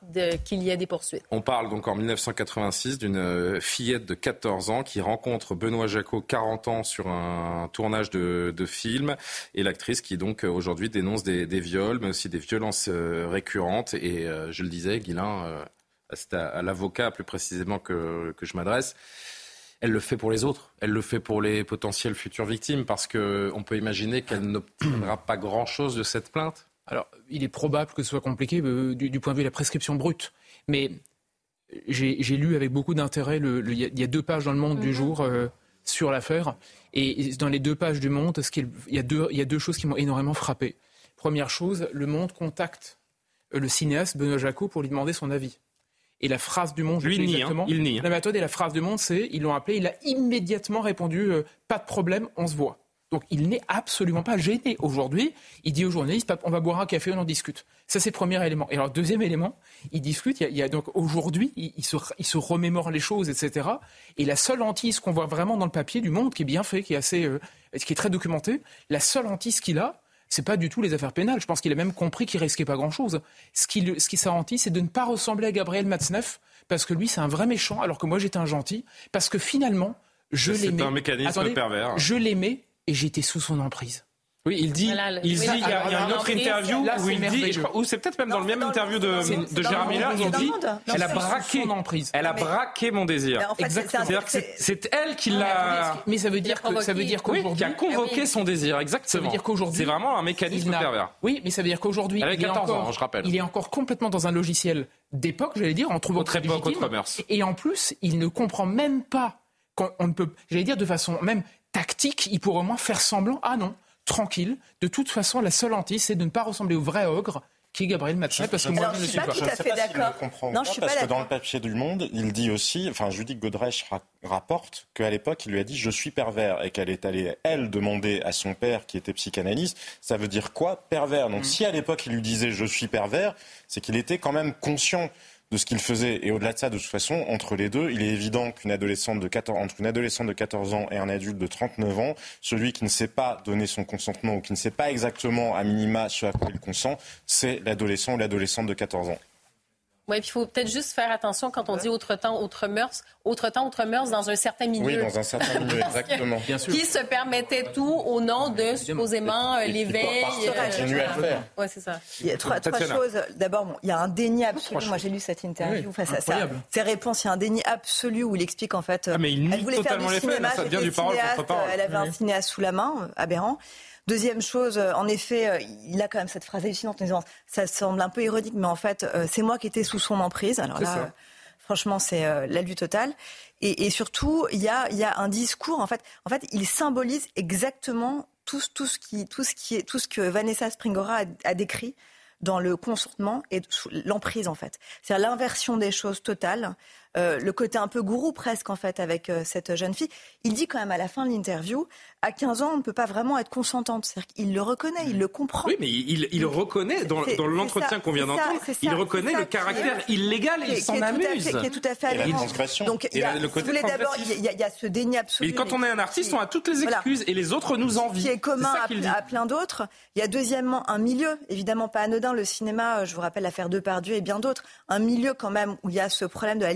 qu'il y ait des poursuites. On parle donc en 1986 d'une euh, fillette de 14 ans qui rencontre Benoît Jacot, 40 ans, sur un tournage de, de film et l'actrice qui donc euh, aujourd'hui dénonce des, des, viols, mais aussi des violences euh, récurrentes. Et je le disais, Guilain, c'est à, à l'avocat plus précisément que, que je m'adresse elle le fait pour les autres, elle le fait pour les potentielles futures victimes, parce qu'on peut imaginer qu'elle n'obtiendra pas grand-chose de cette plainte. Alors, il est probable que ce soit compliqué euh, du, point de vue de la prescription brute. Mais j'ai lu avec beaucoup d'intérêt, il y, a deux pages dans le Monde du mhm. jour euh, sur l'affaire. Et dans les deux pages du Monde, il y, a deux, il y a deux choses qui m'ont énormément frappé. Première chose, le Monde contacte euh, le cinéaste Benoît Jacot pour lui demander son avis. Et la phrase du Monde, Lui, il nie, hein. exactement. il nie. La méthode et la phrase du Monde, c'est ils l'ont appelé, il a immédiatement répondu pas de problème, on se voit. Donc il n'est absolument pas gêné. Aujourd'hui, il dit aux journalistes, on va boire un café, on en discute. Ça, c'est le premier élément. Et alors, deuxième élément, il discute, il y a, donc aujourd'hui, il, se, il, se, remémore les choses, etc. Et la seule hantise qu'on voit vraiment dans le papier du Monde, qui est bien fait, qui est assez, euh, qui est très documenté, la seule hantise qu'il a, c'est pas du tout les affaires pénales. Je pense qu'il a même compris qu'il risquait pas grand-chose. Ce qui, ce qui c'est de ne pas ressembler à Gabriel Matzneff, parce que lui, c'est un vrai méchant, alors que moi, j'étais un gentil, parce que finalement, je l'aimais. C'est un mécanisme pervers. Je l'aimais et j'étais sous son emprise. Oui, il dit, il, dit, il y a, il y a une autre interview où il dit, ou c'est peut-être même dans le même interview de, de Gérard Miller, il dit, elle a braqué, elle a braqué mon désir. Exactement. C'est-à-dire que c'est elle qui l'a. Mais ça veut dire que ça veut dire qu'aujourd'hui, qui a convoqué son désir, exactement. Ça veut dire qu'aujourd'hui, c'est vraiment un mécanisme pervers. Oui, mais ça veut dire qu'aujourd'hui, il est encore, je rappelle, il est encore complètement dans un logiciel d'époque, j'allais dire, en trouvant autre époque, autre mœurs. Et en plus, il ne comprend même pas qu'on ne peut, j'allais dire de façon même tactique, il pourrait au moins faire semblant, ah non, tranquille, de toute façon, la seule hantise, c'est de ne pas ressembler au vrai ogre qui est Gabriel Matzneff, parce que moi, je ne suis pas. Je ne sais pas s'il le comprend non, parce que dans le papier du Monde, il dit aussi, enfin, Judith Godrèche rapporte qu'à l'époque, il lui a dit « je suis pervers » et qu'elle est allée, elle, demander à son père, qui était psychanalyste, ça veut dire quoi, pervers? Donc, mm. si à l'époque, il lui disait « je suis pervers », c'est qu'il était quand même conscient de ce qu'il faisait. Et au-delà de ça, de toute façon, entre les deux, il est évident qu'une adolescente de 14, entre une adolescente de 14 ans et un adulte de 39 ans, celui qui ne sait pas donner son consentement ou qui ne sait pas exactement à minima ce à quoi il consent, c'est l'adolescent ou l'adolescente de 14 ans. Oui, puis il faut peut-être juste faire attention quand on dit autre temps, autre mœurs, autre temps, autre mœurs dans un certain milieu. Oui, dans un certain <laughs> milieu, exactement. Bien sûr. Qui se permettait tout au nom de supposément l'éveil. Continuer à faire. Oui, c'est ça. Il y a trois, trois choses. D'abord, bon, il y a un déni absolu. Moi, j'ai lu cette interview face à ça. Ses réponses, il y a un déni absolu où il explique en fait. Ah, mais il elle voulait faire du cinéma, ça du cinéaste, elle avait un cinéaste sous la main, aberrant. Deuxième chose, euh, en effet, euh, il a quand même cette phrase hallucinante en disant ça semble un peu ironique, mais en fait, euh, c'est moi qui étais sous son emprise. Alors là, franchement, c'est la lutte totale. Et, surtout, il y a, y a un discours. En fait, en fait, il symbolise exactement tout, tout ce qui, tout ce qui est, tout ce que Vanessa Springora a, décrit dans le consentement et l'emprise en fait. C'est-à-dire l'inversion des choses totales, le côté un peu gourou presque en fait avec cette jeune fille. Il dit quand même à la fin de l'interview, à 15 ans, on ne peut pas vraiment être consentante. C'est-à-dire qu'il le reconnaît, il le comprend. Oui, mais il, il reconnaît, dans, dans l'entretien qu'on vient d'entendre, il reconnaît le caractère illégal et il s'en amuse. Qui est tout à fait Donc, il y a, le côté d'abord, il, y a ce déni absolu. Mais quand on est un artiste, on a toutes les excuses et les autres nous envient. Qui est commun à, plein d'autres. Il y a deuxièmement un milieu, évidemment pas anodin, le cinéma, je vous rappelle l'affaire Depardieu et bien d'autres. Un milieu quand même où il y a ce problème de la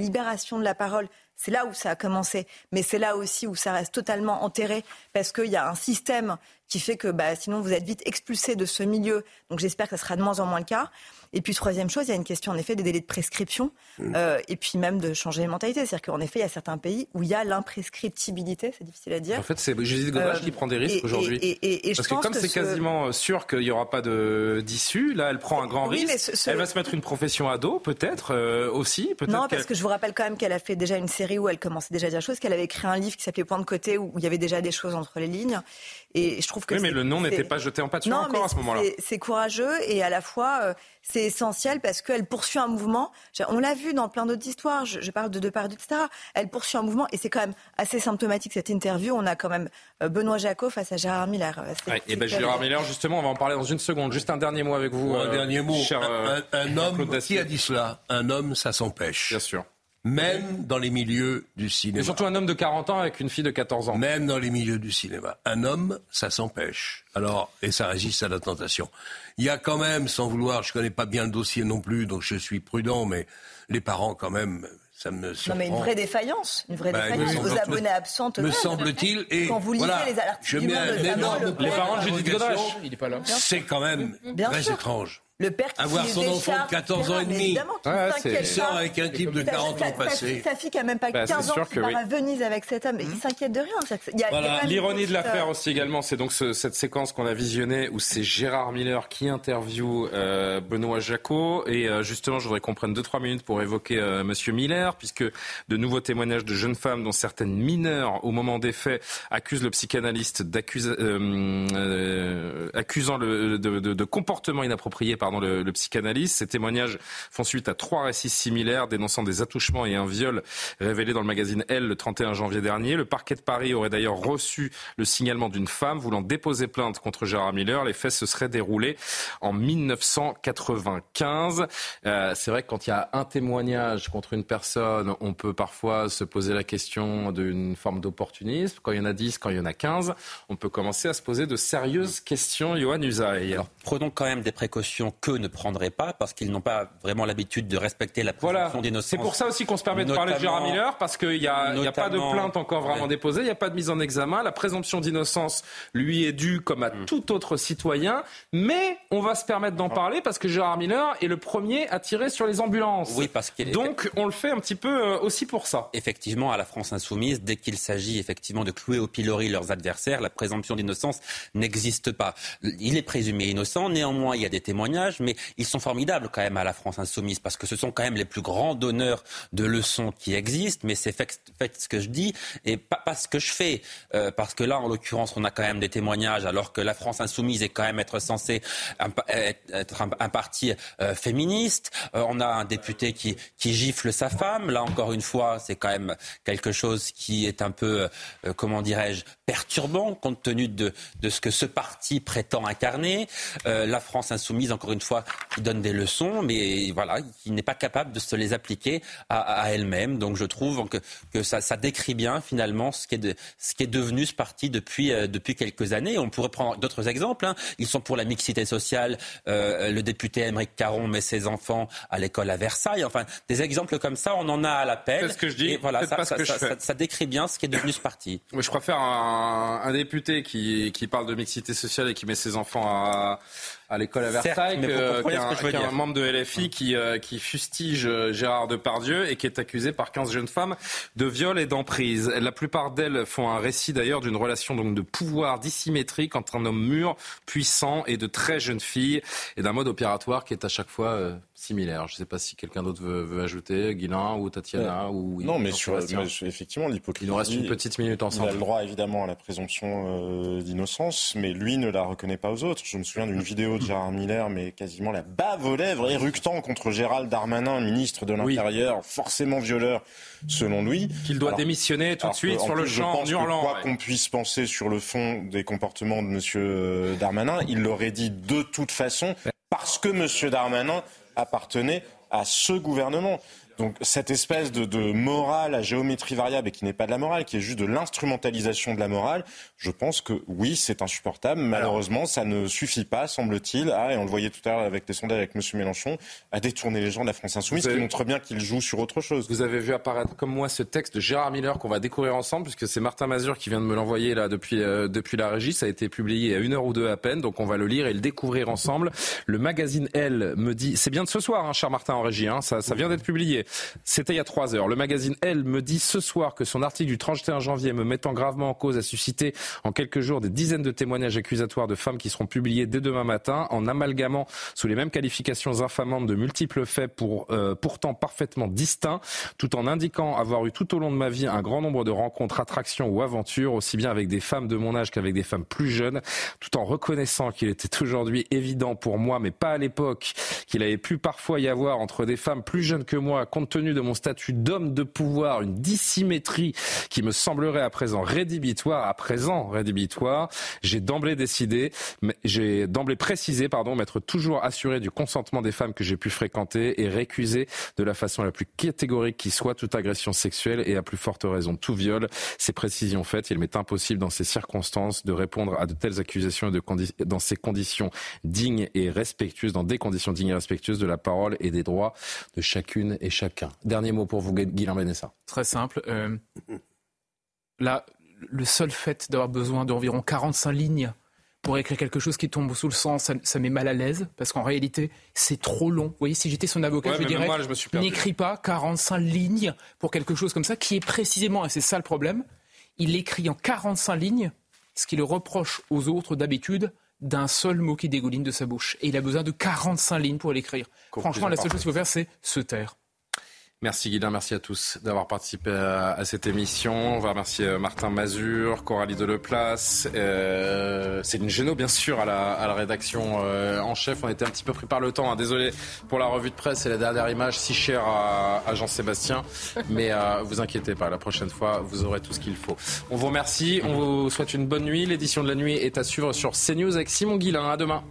de la parole c'est là où ça a commencé, mais c'est là aussi où ça reste totalement enterré parce qu'il y a un système qui fait que bah, sinon vous êtes vite expulsé de ce milieu. Donc j'espère que ça sera de moins en moins le cas. Et puis troisième chose, il y a une question en effet des délais de prescription mm. euh, et puis même de changer les mentalités. C'est-à-dire qu'en effet, il y a certains pays où il y a l'imprescriptibilité, c'est difficile à dire. En fait, c'est Judith Godrèche euh, qui prend des risques aujourd'hui. Parce que comme c'est quasiment sûr qu'il n'y aura pas d'issue, là, elle prend un grand risque. Elle va se mettre une profession à dos, peut-être euh, aussi. Peut non, parce que je vous rappelle quand même qu'elle a fait déjà une série où elle commençait déjà à dire des choses, qu'elle avait écrit un livre qui s'appelait Point de côté où il y avait déjà des choses entre les lignes. Et je trouve que oui, mais le nom n'était pas jeté en pâture encore à ce moment-là. C'est courageux et à la fois c'est essentiel parce qu'elle poursuit un mouvement. On l'a vu dans plein d'autres histoires. Je, parle de Depardieu, etc. Elle poursuit un mouvement et c'est quand même assez symptomatique cette interview. On a quand même euh, Benoît Jacot face à Gérard Miller. et ben Gérard Miller, justement, on va en parler dans une seconde. Juste un dernier mot avec vous. un euh, dernier mot. un, un homme qui a dit cela? Un homme, ça s'empêche. Bien sûr même dans les milieux du cinéma. Et surtout un homme de 40 ans avec une fille de 14 ans. Même dans les milieux du cinéma. Un homme, ça s'empêche. Alors, et ça résiste à la tentation. Il y a quand même, sans vouloir, je connais pas bien le dossier non plus, donc je suis prudent, mais les parents quand même, ça me surprend. Non mais une vraie défaillance, une vraie bah, défaillance. Vos abonnés absentes. Me semble-t-il. Et quand vous lisez les alertes je mets un énorme Les parents de Judith Godrèche, il est pas là. C'est quand même très étrange. Le père qui Avoir son enfant de 14 ans et demi. Évidemment, qui ouais, s'inquiète sort avec un type de 40 ans passé. Sa, fille qui a même pas bah, 15 ans qui part à Venise avec cet homme, il mmh. s'inquiète de rien. L'ironie de l'affaire aussi également, c'est donc ce, cette séquence qu'on a visionnée où c'est Gérard Miller qui interviewe euh, Benoît Jacot. Et euh, justement, je voudrais qu'on prenne 2-3 minutes pour évoquer euh, Monsieur Miller, puisque de nouveaux témoignages de jeunes femmes, dont certaines mineures au moment des faits, accusent le psychanalyste euh, accusant le, de, comportement inapproprié pardon, le, le psychanalyste ces témoignages font suite à trois récits similaires dénonçant des attouchements et un viol révélé dans le magazine Elle le 31 janvier dernier. Le parquet de Paris aurait d'ailleurs reçu le signalement d'une femme voulant déposer plainte contre Gérard Miller. Les faits se seraient déroulés en 1995. Euh, c'est vrai que quand il y a un témoignage contre une personne, on peut parfois se poser la question d'une forme d'opportunisme. Quand il y en a 10, quand il y en a 15, on peut commencer à se poser de sérieuses questions. Johan Usaï. Alors prenons quand même des précautions que ne prendraient pas parce qu'ils n'ont pas vraiment l'habitude de respecter la présomption voilà. d'innocence. C'est pour ça aussi qu'on se permet de parler de Gérard Miller, parce qu'il n'y a, a, pas de plainte encore vraiment ouais. déposée, il n'y a pas de mise en examen. La présomption d'innocence lui est due comme à mm. tout autre citoyen, mais on va se permettre d'en parler parce que Gérard Miller est le premier à tirer sur les ambulances. Oui, parce qu'il Donc on le fait un petit peu euh, aussi pour ça. Effectivement, à la France insoumise, dès qu'il s'agit effectivement de clouer au pilori leurs adversaires, la présomption d'innocence n'existe pas. Il est présumé innocent, néanmoins il y a des témoignages, mais ils sont formidable quand même à la France insoumise parce que ce sont quand même les plus grands donneurs de leçons qui existent. Mais c'est fait, ce que je dis et pas, ce que je fais. Euh, parce que là, en l'occurrence, on a quand même des témoignages alors que la France insoumise est quand même être censée être un, parti euh, féministe. Euh, on a un député qui, qui gifle sa femme. Là, encore une fois, c'est quand même quelque chose qui est un peu, comment dirais-je, perturbant compte tenu de, de ce que ce parti prétend incarner. La France insoumise, encore une fois, qui donne des leçons, mais voilà, qui n'est pas capable de se les appliquer à, à elle-même. Donc je trouve que, que ça, ça, décrit bien finalement ce qui est, de, ce qui est devenu ce parti depuis, euh, depuis quelques années. On pourrait prendre d'autres exemples. Hein. Ils sont pour la mixité sociale. Euh, le député Émeric Caron met ses enfants à l'école à Versailles. Enfin, des exemples comme ça, on en a à l'appel. C'est ce que je dis. Et voilà, ça, ça, ça, ça, décrit bien ce qui est devenu ce parti. <laughs> je préfère un, un député qui, qui parle de mixité sociale et qui met ses enfants à à l'école à Versailles qu'un un membre de LFI qui, euh, qui fustige euh, Gérard Depardieu et qui est accusé par 15 jeunes femmes de viol et d'emprise. La plupart d'elles font un récit d'ailleurs d'une relation donc de pouvoir dissymétrique entre un homme mûr, puissant et de très jeunes filles et d'un mode opératoire qui est à chaque fois euh, similaire. Je ne sais pas si quelqu'un d'autre veut, veut, ajouter, Guilain ou Tatiana ouais. ou non, mais sur, mais effectivement l'hypocrisie. Il nous reste une petite minute ensemble. Il a le droit évidemment à la présomption euh, d'innocence, mais lui ne la reconnaît pas aux autres. Je me souviens d'une vidéo de Gérard Miller, mais quasiment la bave aux lèvres, éructant contre Gérald Darmanin, ministre de l'Intérieur, oui. forcément violeur selon lui. Qu'il doit Alors, démissionner tout de suite sur le champ en hurlant. Quoi ouais. qu'on puisse penser sur le fond des comportements de Monsieur Darmanin, il l'aurait dit de toute façon parce que Monsieur Darmanin appartenait à ce gouvernement. Donc cette espèce de, de, morale à géométrie variable et qui n'est pas de la morale, qui est juste de l'instrumentalisation de la morale, je pense que oui, c'est insupportable. Malheureusement, ça ne suffit pas, semble-t-il, à, et on le voyait tout à l'heure avec des sondages avec M. Mélenchon, à détourner les gens de la France insoumise, avez... qui montre bien qu'il joue sur autre chose. Vous avez vu apparaître comme moi ce texte de Gérard Miller qu'on va découvrir ensemble, puisque c'est Martin Mazur qui vient de me l'envoyer là depuis, euh, depuis la régie. Ça a été publié à une heure ou deux à peine, donc on va le lire et le découvrir ensemble. Le magazine Elle me dit, c'est bien de ce soir, hein, cher Martin en régie, hein, ça, vient d'être publié. C'était il y a trois heures. Le magazine Elle me dit ce soir que son article du 31 janvier me mettant gravement en cause a suscité en quelques jours des dizaines de témoignages accusatoires de femmes qui seront publiés dès demain matin en amalgamant sous les mêmes qualifications infamantes de multiples faits pour, euh, pourtant parfaitement distincts, tout en indiquant avoir eu tout au long de ma vie un grand nombre de rencontres, attractions ou aventures, aussi bien avec des femmes de mon âge qu'avec des femmes plus jeunes, tout en reconnaissant qu'il était aujourd'hui évident pour moi, mais pas à l'époque, qu'il avait pu parfois y avoir entre des femmes plus jeunes que moi, compte tenu de mon statut d'homme de pouvoir, une dissymétrie qui me semblerait à présent rédhibitoire, à présent rédhibitoire. J'ai d'emblée décidé, j'ai d'emblée précisé, pardon, m'être toujours assuré du consentement des femmes que j'ai pu fréquenter et récuser de la façon la plus catégorique qui soit toute agression sexuelle et à plus forte raison tout viol. Ces précisions faites, il m'est impossible dans ces circonstances de répondre à de telles accusations et de dans ces conditions dignes et respectueuses, dans des conditions dignes et respectueuses de la parole et des droits de chacune et chacun. Dernier mot pour vous, Guillaume Benessa. Très simple. Euh, là, le seul fait d'avoir besoin d'environ 45 lignes pour écrire quelque chose qui tombe sous le sens, ça, ça met mal à l'aise, parce qu'en réalité, c'est trop long. Vous voyez, si j'étais son avocat, je dirais, n'écris pas 45 lignes pour quelque chose comme ça, qui est précisément, et c'est ça le problème, il écrit en 45 lignes ce qu'il reproche aux autres d'habitude d'un seul mot qui dégouline de sa bouche. Et il a besoin de 45 lignes pour l'écrire. Franchement, la seule chose qu'il faut faire, c'est se taire. Merci Guilain, merci à tous d'avoir participé à, cette émission. On va remercier euh, Martin Mazur, Coralie Deleplace, euh, Céline Génaud bien sûr à la, rédaction euh, en chef. On était un petit peu pris par le temps, hein. désolé pour la revue de presse et la dernière image si chère à, Jean-Sébastien. Mais euh, vous inquiétez pas, la prochaine fois vous aurez tout ce qu'il faut. On vous remercie, on vous souhaite une bonne nuit. L'édition de la nuit est à suivre sur CNews avec Simon Guillain. À demain.